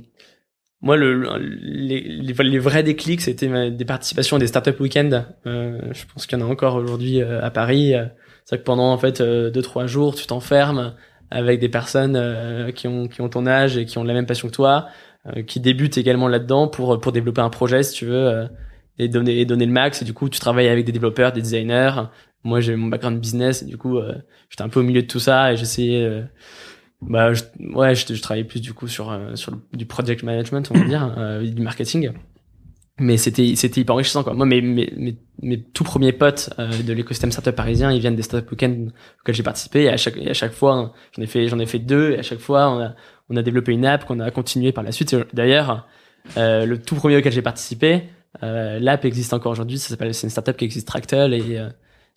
moi, le, le- les, les, vrais déclics, c'était des participations à des startup week-ends. Euh, je pense qu'il y en a encore aujourd'hui euh, à Paris. Euh, C'est que pendant en fait deux trois jours, tu t'enfermes avec des personnes qui ont qui ont ton âge et qui ont la même passion que toi, qui débutent également là-dedans pour pour développer un projet si tu veux euh, et donner et donner le max. Et du coup, tu travailles avec des développeurs, des designers. Moi, j'ai mon background business et du coup, euh, j'étais un peu au milieu de tout ça et j'essayais. euh, bah, je, ouais, je, je travaillais plus du coup sur euh, sur du project management, on va dire, euh, du marketing. Mais c'était c'était hyper enrichissant quoi. Moi, mes mes mes, mes tout premiers potes euh, de l'écosystème startup parisien, ils viennent des startup weekends auxquels j'ai participé et à chaque et à chaque fois, j'en ai fait j'en ai fait deux et à chaque fois, on a on a développé une app qu'on a continué par la suite. D'ailleurs, euh, le tout premier auquel j'ai participé, euh, l'app existe encore aujourd'hui. Ça s'appelle c'est une startup qui existe Tractel et, euh,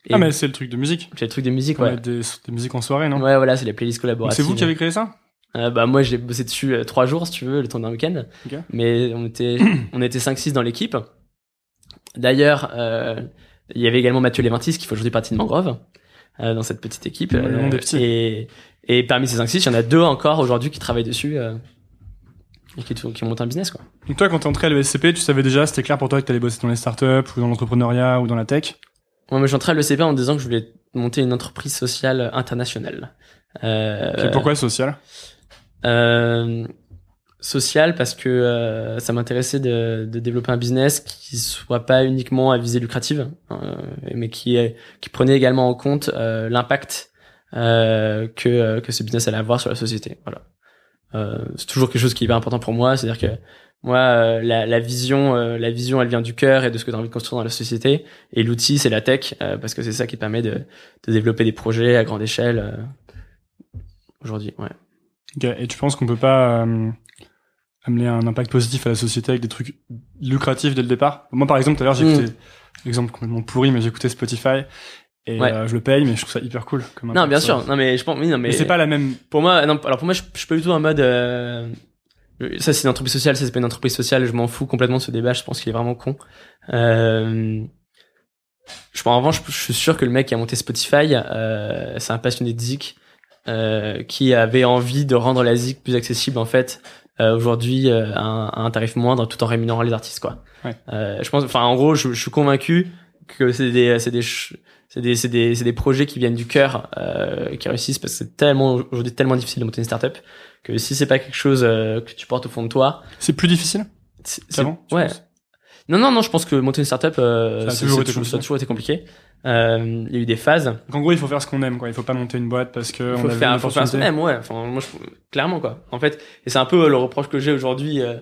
et Ah, mais c'est le truc de musique. c'est le truc de musique ouais. des, des musiques en soirée, non? Ouais, voilà, c'est les playlists collaboratives. C'est vous qui avez créé ça? Euh, bah moi j'ai bossé dessus euh, trois jours si tu veux le temps d'un week-end mais on était on était 5-6 dans l'équipe d'ailleurs euh, il y avait également Mathieu Léventis qui fait aujourd'hui partie de Mangrove euh, dans cette petite équipe le et et parmi ces 5-6 il y en a deux encore aujourd'hui qui travaillent dessus euh, et qui, qui montent un business quoi. Donc toi, quand t'es entré à l'ESCP, tu savais déjà, c'était clair pour toi que t'allais bosser dans les startups ou dans l'entrepreneuriat ou dans la tech? Je suis entré à l'ECP en disant que je voulais monter une entreprise sociale internationale. Euh, Pourquoi social Euh, social parce que euh, ça m'intéressait de, de développer un business qui soit pas uniquement à visée lucrative, euh, mais qui est- qui prenait également en compte euh, l'impact euh, que euh, que ce business allait avoir sur la société. Voilà. Euh, c'est toujours quelque chose qui est hyper important pour moi, c'est-à-dire que moi euh, la, la vision euh, la vision elle vient du cœur et de ce que tu as envie de construire dans la société et l'outil c'est la tech euh, parce que c'est ça qui te permet de, de développer des projets à grande échelle euh, aujourd'hui ouais Ok, Et tu penses qu'on peut pas euh, amener un impact positif à la société avec des trucs lucratifs dès le départ? Moi, par exemple, tout à l'heure, j'ai Mm. écouté, exemple complètement pourri, mais j'ai écouté Spotify. Et Ouais. euh, je le paye, mais je trouve ça hyper cool. Comme Non, bien sûr. Non, mais je pense, oui, non, mais. Mais c'est pas la même. Pour moi, non, alors pour moi, je, je suis pas du tout en mode. euh, ça, c'est une entreprise sociale, ça, c'est pas une entreprise sociale. Je m'en fous complètement de ce débat. Je pense qu'il est vraiment con. Euh, je pense, en revanche, je, je suis sûr que le mec qui a monté Spotify, euh, c'est un passionné de zik euh, qui avait envie de rendre la zik plus accessible en fait euh, aujourd'hui euh, à, un, à un tarif moindre, tout en rémunérant les artistes, quoi. Ouais. Euh, je pense, enfin, en gros, je, je suis convaincu que c'est des, c'est des, ch- c'est des, c'est des, c'est des projets qui viennent du cœur, euh, qui réussissent parce que c'est tellement aujourd'hui tellement difficile de monter une startup que si c'est pas quelque chose euh, que tu portes au fond de toi, C'est plus difficile c'est, c'est- tu ouais. Non, non, non, je pense que monter une startup, euh, Ça a c'est- toujours c'est été ça a compliqué. toujours été compliqué. Euh, il y a eu des phases. Donc en gros, il faut faire ce qu'on aime, quoi. Il faut pas monter une boîte parce que Il on faut a vu faire, une faut faire ce qu'on aime, ouais. Enfin, moi, je, clairement, quoi. En fait, et c'est un peu le reproche que j'ai aujourd'hui. Euh,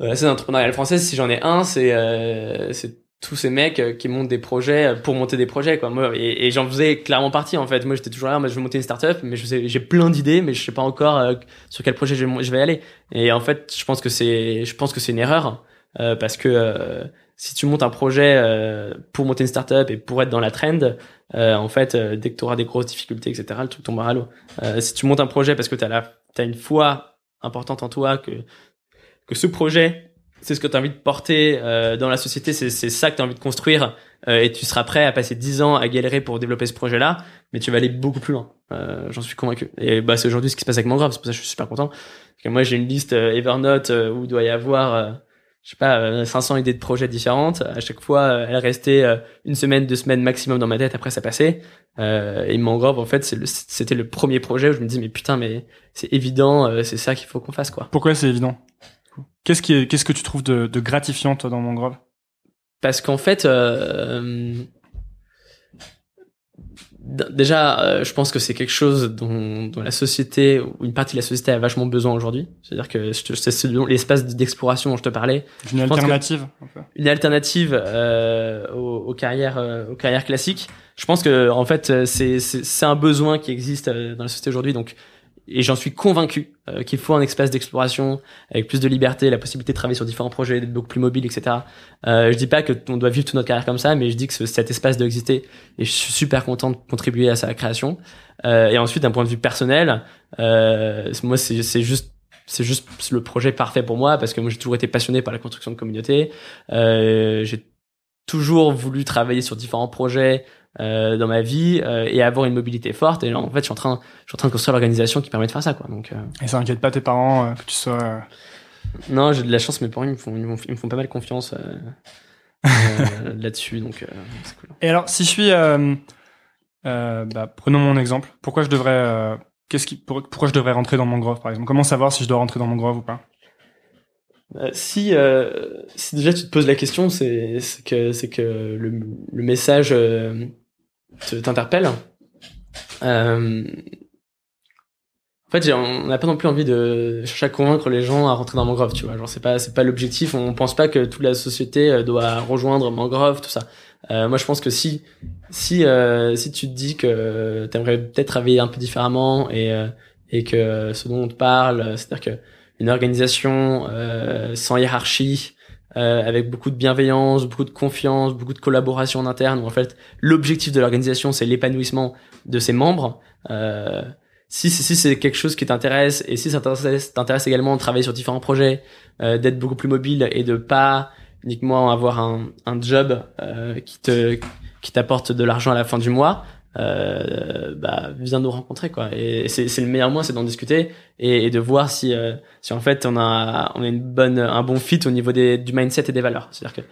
euh, la scène entrepreneuriale française, si j'en ai un, c'est euh, c'est tous ces mecs euh, qui montent des projets pour monter des projets, quoi. Moi, et, j'en faisais clairement partie, en fait. Moi, j'étais toujours là, moi, je veux monter une startup, mais je sais, j'ai plein d'idées, mais je sais pas encore euh, sur quel projet je, vais- je vais aller. Et en fait, je pense que c'est, je pense que c'est une erreur euh, parce que euh, si tu montes un projet euh, pour monter une startup et pour être dans la trend, euh, en fait, euh, dès que tu auras des grosses difficultés, etc., le truc tombera à l'eau. Euh, si tu montes un projet parce que tu as, as une foi importante en toi, que, que ce projet, c'est ce que tu as envie de porter euh, dans la société, c'est ça que tu as envie de construire, euh, et tu seras prêt à passer 10 ans à galérer pour développer ce projet-là, mais tu vas aller beaucoup plus loin. Euh, J'en suis convaincu. Et bah, c'est aujourd'hui ce qui se passe avec Mangrove, c'est pour ça que je suis super content. Parce que moi, j'ai une liste euh, Evernote euh, où doit y avoir... euh, je sais pas, euh, 500 idées de projets différentes. À chaque fois, elle restait une semaine, deux semaines maximum dans ma tête. Après, ça passait. Et Mangrove, en fait, c'est le- c'était le premier projet où je me dis, mais putain, mais c'est évident, c'est ça qu'il faut qu'on fasse, quoi. Pourquoi c'est évident? Qu'est-ce qui est, qu'est-ce que tu trouves de, de gratifiant toi dans Mangrove Parce qu'en fait, euh, déjà, euh, je pense que c'est quelque chose dont, dont la société, ou une partie de la société a vachement besoin aujourd'hui. C'est-à-dire que c'est l'espace d'exploration dont je te parlais, Une alternative un peu. une alternative euh, aux, aux carrières euh, aux carrières classiques. Je pense que en fait euh, c'est c'est c'est un besoin qui existe dans la société aujourd'hui donc et j'en suis convaincu euh, qu'il faut un espace d'exploration avec plus de liberté, la possibilité de travailler sur différents projets, d'être beaucoup plus mobile, etc. Euh, je dis pas que on doit vivre toute notre carrière comme ça, mais je dis que ce- cet espace doit exister et je suis super content de contribuer à sa création. Euh, et ensuite, d'un point de vue personnel, euh, moi c'est juste c'est juste le projet parfait pour moi parce que moi j'ai toujours été passionné par la construction de communauté. Euh, j'ai toujours voulu travailler sur différents projets euh, dans ma vie euh, et avoir une mobilité forte. Et là, en fait, je suis en train, je suis en train de construire l'organisation qui permet de faire ça, quoi. Donc, euh, Et ça inquiète pas tes parents que tu sois. non, j'ai de la chance. Mes parents, ils me font, ils me font, ils me font pas mal confiance là-dessus. Donc, c'est cool. Et alors, si je suis, bah, prenons mon exemple. Pourquoi je devrais, qu'est-ce qui, pour- pourquoi je devrais rentrer dans Mangrove, par exemple? Comment savoir si je dois rentrer dans Mangrove ou pas? Euh, si, euh, si déjà tu te poses la question, c'est que c'est que le, le message euh, t'interpelle. Euh, en fait, on n'a pas non plus envie de chercher à convaincre les gens à rentrer dans Mangrove, tu vois. Genre, c'est pas c'est pas l'objectif. On pense pas que toute la société euh, doit rejoindre Mangrove, tout ça. Euh, moi, je pense que si si si tu te dis que t'aimerais peut-être travailler un peu différemment et et que ce dont on te parle, c'est-à-dire que une organisation sans hiérarchie, euh, avec beaucoup de bienveillance, beaucoup de confiance, beaucoup de collaboration en interne, où en fait l'objectif de l'organisation c'est l'épanouissement de ses membres. Euh, si si, c'est quelque chose qui t'intéresse et si ça t'intéresse également de travailler sur différents projets, euh, d'être beaucoup plus mobile et de pas uniquement avoir un, un job euh, qui te qui t'apporte de l'argent à la fin du mois, euh, bah viens nous rencontrer quoi. Et c'est le meilleur moyen, c'est d'en discuter et, et de voir si euh, si en fait on a on a une bonne un bon fit au niveau des du mindset et des valeurs. C'est-à-dire que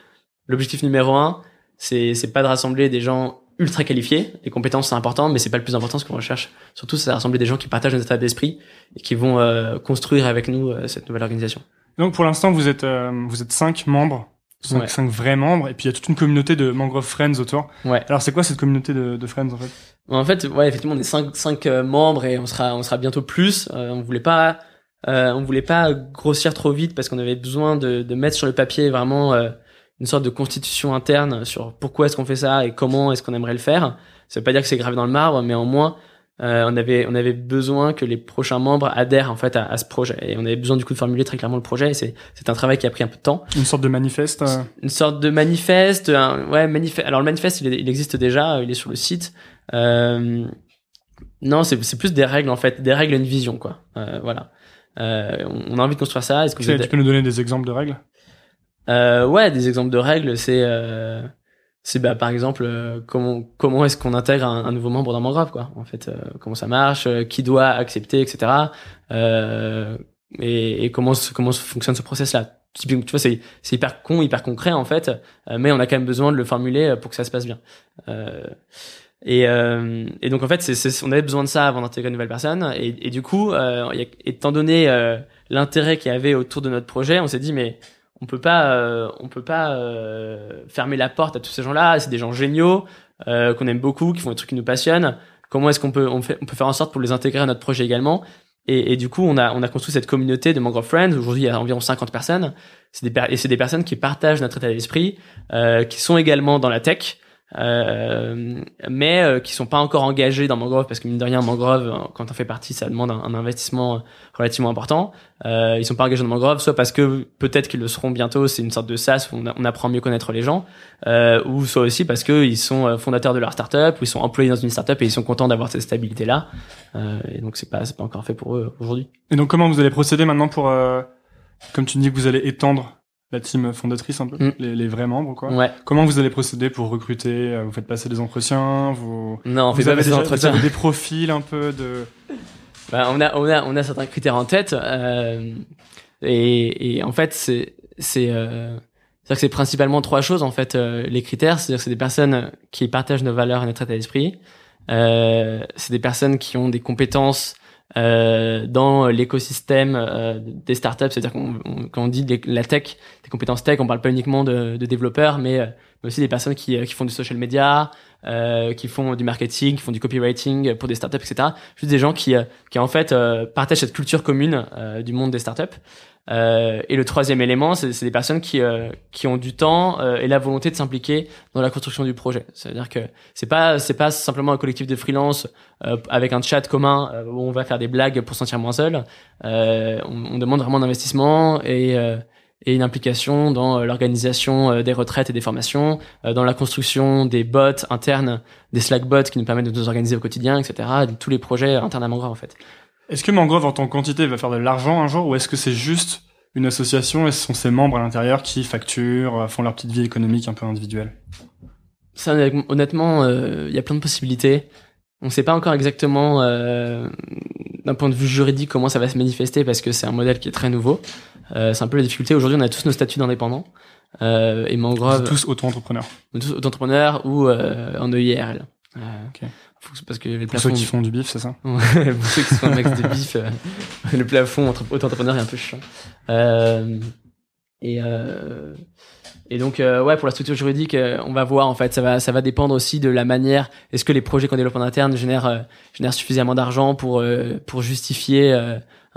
l'objectif numéro un, c'est c'est pas de rassembler des gens ultra qualifiés. Les compétences c'est important, mais c'est pas le plus important. Ce qu'on recherche surtout, c'est de rassembler des gens qui partagent notre état d'esprit et qui vont euh, construire avec nous euh, cette nouvelle organisation. Donc, pour l'instant, vous êtes, euh, vous êtes cinq membres. Cinq, Ouais. cinq vrais membres, et puis il y a toute une communauté de Mangrove Friends autour. Ouais. Alors c'est quoi cette communauté de, de Friends en fait? En fait, ouais, effectivement, on est cinq, cinq euh, membres et on sera, on sera bientôt plus. Euh, on voulait pas, euh, on voulait pas grossir trop vite parce qu'on avait besoin de, de mettre sur le papier vraiment euh, une sorte de constitution interne sur pourquoi est-ce qu'on fait ça et comment est-ce qu'on aimerait le faire. Ça veut pas dire que c'est gravé dans le marbre, mais au moins euh, on avait on avait besoin que les prochains membres adhèrent en fait à, à, ce projet et on avait besoin du coup de formuler très clairement le projet. C'est c'est un travail qui a pris un peu de temps. Une sorte de manifeste. Euh... Une sorte de manifeste. Un, ouais manifeste. Alors le manifeste il, il, existe déjà, il est sur le site. Euh, non, c'est c'est plus des règles en fait, des règles et une vision quoi. Euh, voilà. Euh, on a envie de construire ça. Est-ce que tu, tu peux nous donner des exemples de règles? Euh, Ouais, des exemples de règles, c'est euh, c'est bah, par exemple euh, comment comment est-ce qu'on intègre un, un, nouveau membre dans Mangrove quoi en fait euh, comment ça marche euh, qui doit accepter etc et, et, comment comment fonctionne ce process là tu vois c'est c'est hyper con hyper concret en fait mais on a quand même besoin de le formuler pour que ça se passe bien. Et, et donc en fait c'est on avait besoin de ça avant d'intégrer une nouvelle personne et, et du coup étant donné l'intérêt qu'il y avait autour de notre projet on s'est dit mais on peut pas euh, on peut pas euh, fermer la porte à tous ces gens-là. C'est des gens géniaux euh, qu'on aime beaucoup qui font des trucs qui nous passionnent. Comment est-ce qu'on peut on, peut faire en sorte pour les intégrer à notre projet également? Et, du coup on a on a construit cette communauté de Mangrove Friends. Aujourd'hui il y a environ 50 personnes. C'est des et c'est des personnes qui partagent notre état d'esprit qui sont également dans la tech euh, mais euh, qui sont pas encore engagés dans Mangrove parce que mine de rien Mangrove euh, quand on fait partie ça demande un, investissement relativement important. Euh, ils sont pas engagés dans Mangrove soit parce que peut-être qu'ils le seront bientôt c'est une sorte de SaaS où on, apprend à mieux connaître les gens euh, ou soit aussi parce que ils sont fondateurs de leur startup ou ils sont employés dans une startup et ils sont contents d'avoir cette stabilité là et donc c'est pas c'est pas encore fait pour eux aujourd'hui. Et donc comment vous allez procéder maintenant pour comme tu dis que vous allez étendre la team fondatrice un peu, mm. les, les, vrais membres quoi. Ouais. Comment vous allez procéder pour recruter euh, Vous faites passer des entretiens Vous non, on vous fait pas des entretiens. Avez des profils un peu de. Bah, on a on a on a certains critères en tête euh, et, et en fait c'est c'est euh, c'est que c'est principalement trois choses en fait euh, les critères c'est-à-dire que c'est des personnes qui partagent nos valeurs et notre état d'esprit euh, c'est des personnes qui ont des compétences euh, dans l'écosystème euh, des startups, c'est-à-dire qu'on quand on dit la tech, des compétences tech, on parle pas uniquement de, de développeurs, mais, euh, mais, aussi des personnes qui, euh, qui font du social media, euh, qui font du marketing, qui font du copywriting pour des startups, etc. Juste des gens qui, qui en fait partagent cette culture commune du monde des startups. Euh, et le troisième élément, c'est des personnes qui euh, qui ont du temps euh, et la volonté de s'impliquer dans la construction du projet. C'est-à-dire que c'est pas c'est pas simplement un collectif de freelance avec un chat commun où on va faire des blagues pour se sentir moins seul. On, on, demande vraiment d'investissement et et une implication dans l'organisation des retraites et des formations, dans la construction des bots internes, des Slack bots qui nous permettent de nous organiser au quotidien, etc. De tous les projets internes à Mangrove en fait. Est-ce que Mangrove en tant que quantité va faire de l'argent un jour ou est-ce que c'est juste une association et ce sont ses membres à l'intérieur qui facturent, font leur petite vie économique un peu individuelle? Ça, honnêtement, euh, il y a plein de possibilités. On ne sait pas encore exactement euh, d'un point de vue juridique comment ça va se manifester parce que c'est un modèle qui est très nouveau. Euh, c'est un peu la difficulté. Aujourd'hui, on a tous nos statuts d'indépendants. Euh, et Mangrove... Tous auto-entrepreneurs. Tous auto-entrepreneurs ou euh, en EIRL. Okay parce que les. Pour ceux qui font du bif, c'est ça? Pour ceux qui font un max de bif, le plafond entre auto-entrepreneurs est un peu chiant. Et et donc euh, ouais pour la structure juridique, euh, on va voir en fait, ça va ça va dépendre aussi de la manière. Est-ce que les projets qu'on développe en interne génèrent génèrent suffisamment d'argent pour pour justifier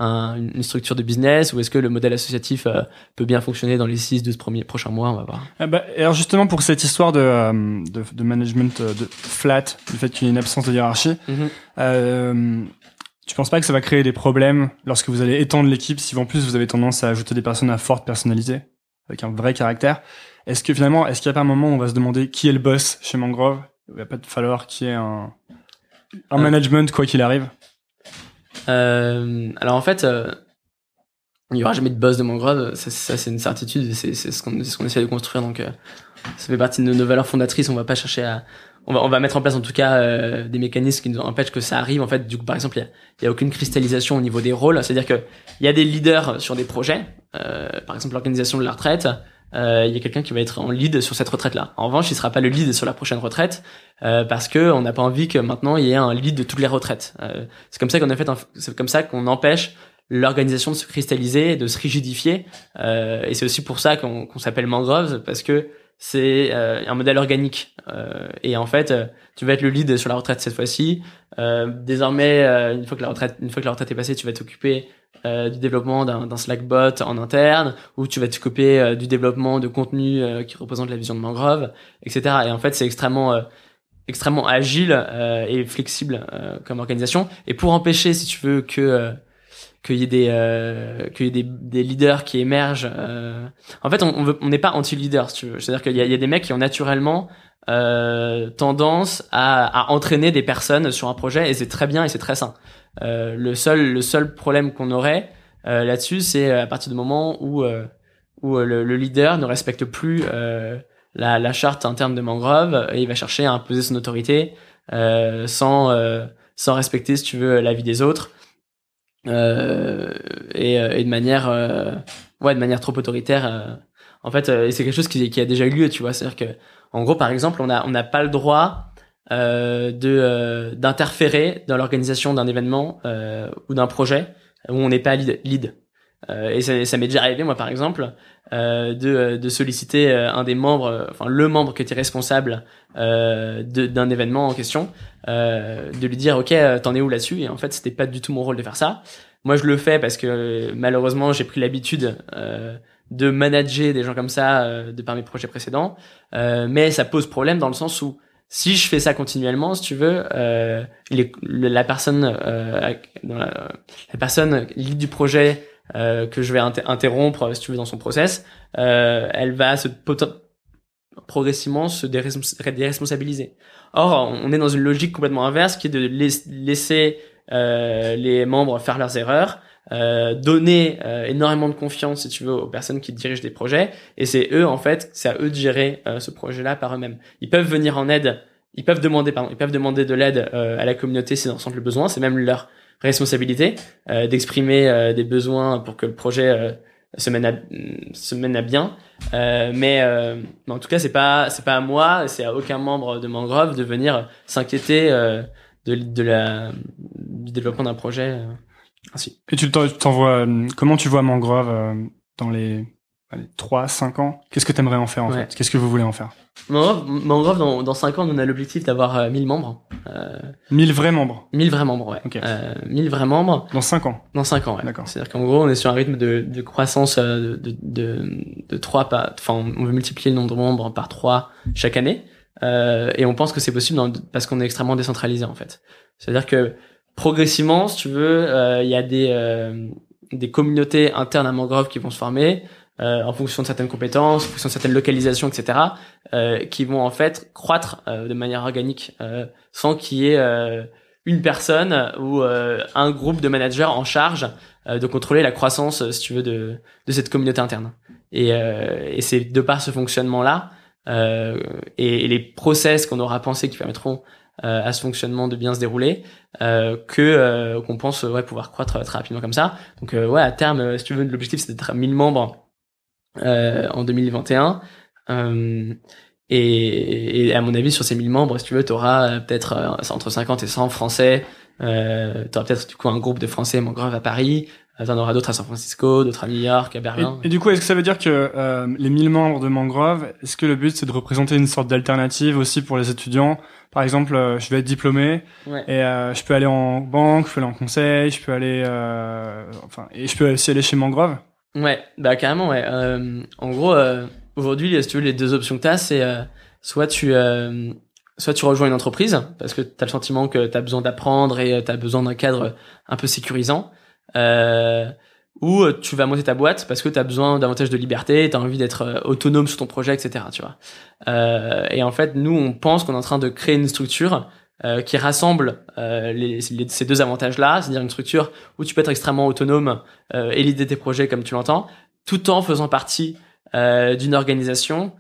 un, une structure de business ou est-ce que le modèle associatif euh, peut bien fonctionner dans les 6 12 premiers prochains mois on va voir. Ah bah, alors justement pour cette histoire de euh, de, de, management euh, de flat, le fait qu'il y ait une absence de hiérarchie, mm-hmm. euh, tu penses pas que ça va créer des problèmes lorsque vous allez étendre l'équipe si en plus vous avez tendance à ajouter des personnes à forte personnalité avec un vrai caractère? Est-ce que finalement, est-ce qu'il n'y a pas un moment où on va se demander qui est le boss chez Mangrove? Il va pas falloir qu'il y ait un, un management quoi qu'il arrive euh, alors en fait, euh, il y aura jamais de boss de Mangrove, ça, ça c'est une certitude, c'est ce qu'on ce qu'on essaie de construire, donc euh, ça fait partie de nos, valeurs fondatrices. On va pas chercher à, on va, on va mettre en place en tout cas euh, des mécanismes qui nous empêchent que ça arrive. En fait, du coup, par exemple, il y a, y a, aucune cristallisation au niveau des rôles, c'est-à-dire que il y a des leaders sur des projets, euh, par exemple l'organisation de la retraite il y a quelqu'un qui va être en lead sur cette retraite-là. En revanche, il sera pas le lead sur la prochaine retraite euh, parce que on n'a pas envie que maintenant il y ait un lead de toutes les retraites. Euh, c'est comme ça qu'on a fait, c'est comme ça qu'on empêche l'organisation de se cristalliser, de se rigidifier. Euh, et c'est aussi pour ça qu'on s'appelle Mangroves parce que c'est euh, un modèle organique. Euh, et en fait, tu vas être le lead sur la retraite cette fois-ci. désormais, une fois que la retraite, une fois que la retraite est passée, tu vas t'occuper euh, du développement d'un Slackbot en interne, ou tu vas te couper euh, du développement de contenu euh, qui représente la vision de Mangrove, etc. Et en fait, c'est extrêmement extrêmement agile euh, et flexible euh, comme organisation. Et pour empêcher, si tu veux, que euh, qu'il y ait des euh, qu'il y ait des, des leaders qui émergent. Euh... En fait, on veut- on n'est pas anti-leader, si tu veux. C'est-à-dire qu'il y y a des mecs qui ont naturellement euh, tendance à, à entraîner des personnes sur un projet et c'est très bien et c'est très sain. Euh, le seul le seul problème qu'on aurait euh, là-dessus, c'est à partir du moment où euh, où euh, le, le leader ne respecte plus euh, la, la charte interne de Mangrove et il va chercher à imposer son autorité euh, sans euh, sans respecter, si tu veux, la vie des autres euh, et, euh, et de manière euh, ouais de manière trop autoritaire. euh. en fait, euh, c'est quelque chose qui, qui a déjà eu lieu, tu vois. C'est-à-dire que en gros, par exemple, on a on n'a pas le droit euh, de euh, d'interférer dans l'organisation d'un événement euh, ou d'un projet où on n'est pas lead. lead. Euh, et ça, ça m'est déjà arrivé, moi, par exemple, euh, de, de solliciter euh, un des membres, euh, enfin le membre qui était responsable euh, d'un événement en question, euh, de lui dire, ok, euh, t'en es où là-dessus? Et en fait, c'était pas du tout mon rôle de faire ça. Moi, je le fais parce que euh, malheureusement, j'ai pris l'habitude euh, de manager des gens comme ça euh, de par mes projets précédents, Euh, mais ça pose problème dans le sens où si je fais ça continuellement, si tu veux, euh, la personne, euh, la, personne lead du projet euh, que je vais inter- interrompre, si tu veux, dans son process, euh, elle va se progressivement se dérespons- déresponsabiliser. Or, on est dans une logique complètement inverse qui est de lais- laisser euh, les membres faire leurs erreurs, euh, donner euh, énormément de confiance, si tu veux, aux personnes qui dirigent des projets, et c'est eux, en fait, c'est à eux de gérer euh, ce projet-là par eux-mêmes. Ils peuvent venir en aide, ils peuvent demander, pardon, ils peuvent demander de l'aide euh, à la communauté s'ils en sentent le besoin, c'est même leur responsabilité euh, d'exprimer euh, des besoins pour que le projet se mène à se mène à bien. Mais, en tout cas c'est pas c'est pas à moi c'est à aucun membre de Mangrove de venir s'inquiéter de, de la du développement d'un projet euh, ainsi Et tu t'en- tu t'envoies, euh, comment tu vois Mangrove euh, dans les, allez, 3, 5 ans? Qu'est-ce que tu aimerais en faire en Ouais. fait? Qu'est-ce que vous voulez en faire? Mangrove, Mangrove dans, dans 5 ans on a l'objectif d'avoir euh, 1000 membres euh, 1000 vrais membres 1000 vrais membres ouais Ok. euh, 1000 vrais membres dans 5 ans. Dans 5 ans, ouais. D'accord. C'est-à-dire qu'en gros, on est sur un rythme de, de croissance euh, de, de, de, de 3 par, enfin, on veut multiplier le nombre de membres par 3 chaque année. Euh, et on pense que c'est possible dans- parce qu'on est extrêmement décentralisé, en fait. C'est-à-dire que progressivement, si tu veux, euh, il y a des, euh, des communautés internes à Mangrove qui vont se former euh, en fonction de certaines compétences, en fonction de certaines localisations, etc., euh, qui vont en fait croître euh, de manière organique euh, sans qu'il y ait une personne ou un groupe de managers en charge de contrôler la croissance, si tu veux, de, de cette communauté interne. Et, et c'est de par ce fonctionnement-là et, et les process qu'on aura pensé qui permettront à ce fonctionnement de bien se dérouler euh, que euh, qu'on pense euh, ouais pouvoir croître euh, très rapidement comme ça. Donc euh, ouais à terme, euh, si tu veux, l'objectif c'est d'être à 1000 membres euh, en 2021. Euh, et, et à mon avis, sur ces 1000 membres, si tu veux, tu auras peut-être euh, entre 50 et 100 Français. Euh, tu auras peut-être du coup un groupe de Français mangrove à Paris. Euh, T'en auras d'autres à San Francisco, d'autres à New York, à Berlin. et du coup, est-ce que ça veut dire que euh, les 1000 membres de Mangrove, est-ce que le but c'est de représenter une sorte d'alternative aussi pour les étudiants? Par exemple, euh, je vais être diplômé Ouais. et euh, je peux aller en banque, je peux aller en conseil, je peux aller, euh, enfin, et je peux aussi aller chez Mangrove? Ouais, bah carrément, ouais. Euh, en gros, euh, aujourd'hui, si tu veux, les deux options que tu as, c'est euh, soit tu euh, soit tu rejoins une entreprise parce que tu as le sentiment que tu as besoin d'apprendre et tu as besoin d'un cadre un peu sécurisant. Euh, ou euh, tu vas monter ta boîte parce que tu as besoin davantage de liberté, tu as envie d'être euh, autonome sur ton projet, etc. Tu vois. Euh, et en fait, nous, on pense qu'on est en train de créer une structure euh, qui rassemble euh, les, les- ces deux avantages-là, c'est-à-dire une structure où tu peux être extrêmement autonome euh, et l'idée tes projets comme tu l'entends, tout en faisant partie d'une organisation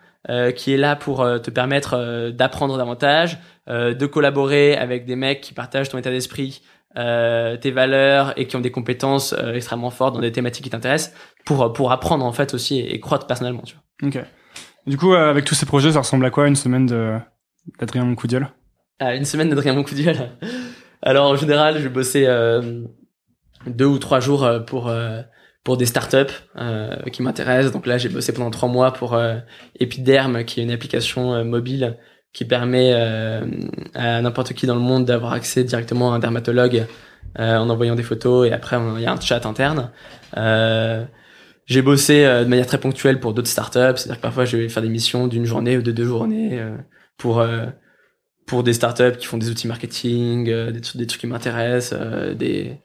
qui est là pour te permettre d'apprendre davantage, de collaborer avec des mecs qui partagent ton état d'esprit, euh, tes valeurs et qui ont des compétences euh, extrêmement fortes dans des thématiques qui t'intéressent pour pour apprendre en fait aussi et, et croître personnellement. Tu vois. Ok. Du coup, euh, avec tous ces projets, ça ressemble à quoi une semaine de d'Adrien Moncoudiel Ah, une semaine d'Adrien Moncoudiel. Alors en général, je bosser euh, deux ou trois jours pour pour des startups qui m'intéressent. Donc là, j'ai bossé pendant trois mois pour Epiderm, qui est une application mobile qui permet euh, à n'importe qui dans le monde d'avoir accès directement à un dermatologue euh, en envoyant des photos et après il y a un chat interne. Euh, j'ai bossé euh, de manière très ponctuelle pour d'autres startups, c'est-à-dire que parfois je vais faire des missions d'une journée ou de deux journées euh, pour euh, pour des startups qui font des outils marketing, des, trucs, des trucs qui m'intéressent, des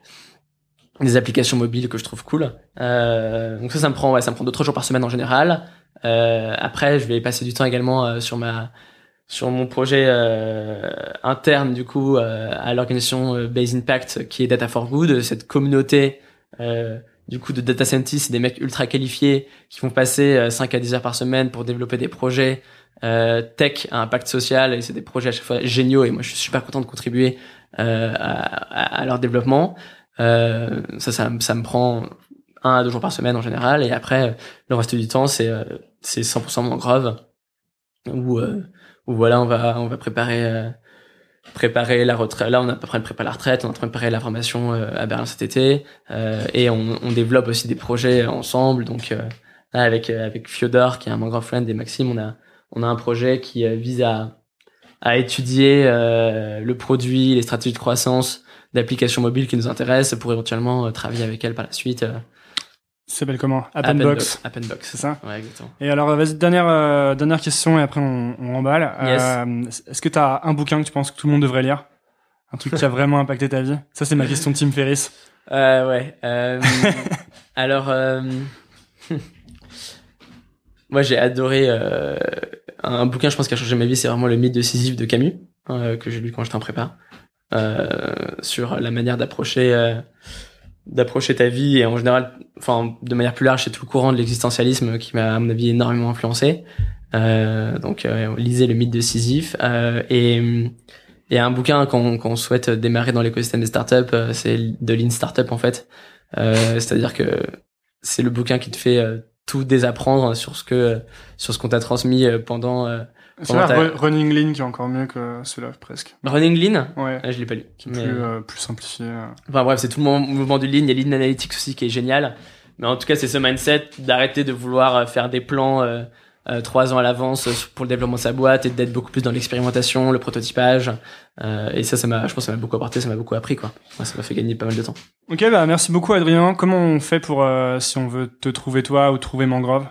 des applications mobiles que je trouve cool. Donc ça, ça me prend, ouais, ça me prend deux trois jours par semaine en général. Après, je vais passer du temps également sur ma sur mon projet euh, interne du coup à l'organisation Base Impact qui est Data for Good, cette communauté du coup de data scientists, des mecs ultra qualifiés qui vont passer 5 à 10 heures par semaine pour développer des projets euh, tech à impact social. Et c'est des projets à chaque fois géniaux et moi je suis super content de contribuer euh, à, à, leur développement. Euh, ça, ça, ça, me prend un à deux jours par semaine en général. Et après le reste du temps c'est euh, c'est 100% mon grove euh, où voilà on va on va préparer euh, préparer la retraite là on a à peu près préparé la retraite on a préparé la formation à Berlin cet été et on, on, développe aussi des projets ensemble donc avec avec Fyodor qui est un grand friend et Maxime on a on a un projet qui vise à à étudier le produit les stratégies de croissance d'applications mobiles qui nous intéressent pour éventuellement euh, travailler avec elles par la suite. Euh. Ça s'appelle comment Appenbox. Appenbox. C'est ça? Ouais, exactement. Et alors, vas-y, dernière, euh, dernière question et après on, on emballe. Yes. Est-ce que tu as un bouquin que tu penses que tout le monde devrait lire? Un truc qui a vraiment impacté ta vie? Ça, c'est ma question de Tim Ferriss. Euh, ouais. alors, moi, j'ai adoré un bouquin, je pense, qui a changé ma vie, c'est vraiment Le mythe de Sisyphe de Camus, que j'ai lu quand j'étais en prépa. Euh, sur la manière d'approcher euh, d'approcher ta vie et en général, enfin de manière plus large, c'est tout le courant de l'existentialisme qui m'a à mon avis énormément influencé. Euh, donc euh, lisez le mythe de Sisyphe euh, et et un bouquin qu'on souhaite démarrer dans l'écosystème des startups, c'est de Lean Startup en fait. C'est-à-dire que c'est le bouquin qui te fait tout désapprendre sur ce que sur ce qu'on t'a transmis pendant c'est vrai, Running Lean qui est encore mieux que celui-là, presque. Running Lean Ouais. Ah, je l'ai pas lu. Qui est plus, euh, plus simplifié. Euh. Enfin bref, c'est tout le mouvement du Lean. Il y a Lean Analytics aussi qui est génial. Mais en tout cas, c'est ce mindset d'arrêter de vouloir euh, faire des plans euh, trois ans à l'avance pour le développement de sa boîte et d'être beaucoup plus dans l'expérimentation, le prototypage. Euh, et ça, ça m'a, je pense, ça m'a beaucoup apporté, ça m'a beaucoup appris, quoi. ça m'a fait gagner pas mal de temps. Ok, bah merci beaucoup, Adrien. Comment on fait pour si on veut te trouver toi ou trouver Mangrove?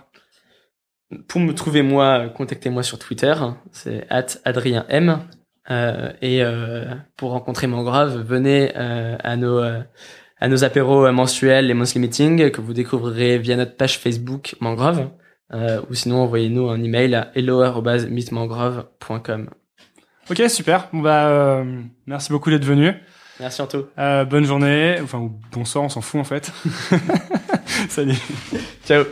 Pour me trouver moi, contactez-moi sur Twitter, c'est @adrienm. Euh, et euh, pour rencontrer Mangrove, venez euh, à nos à nos apéros mensuels, les monthly meetings que vous découvrirez via notre page Facebook Mangrove, ou sinon envoyez-nous un email à hello@meetmangrove.com. Ok, super. Bon bah merci beaucoup d'être venu. Merci Anto. bonne journée, enfin bonsoir, on s'en fout en fait. Salut. Ciao.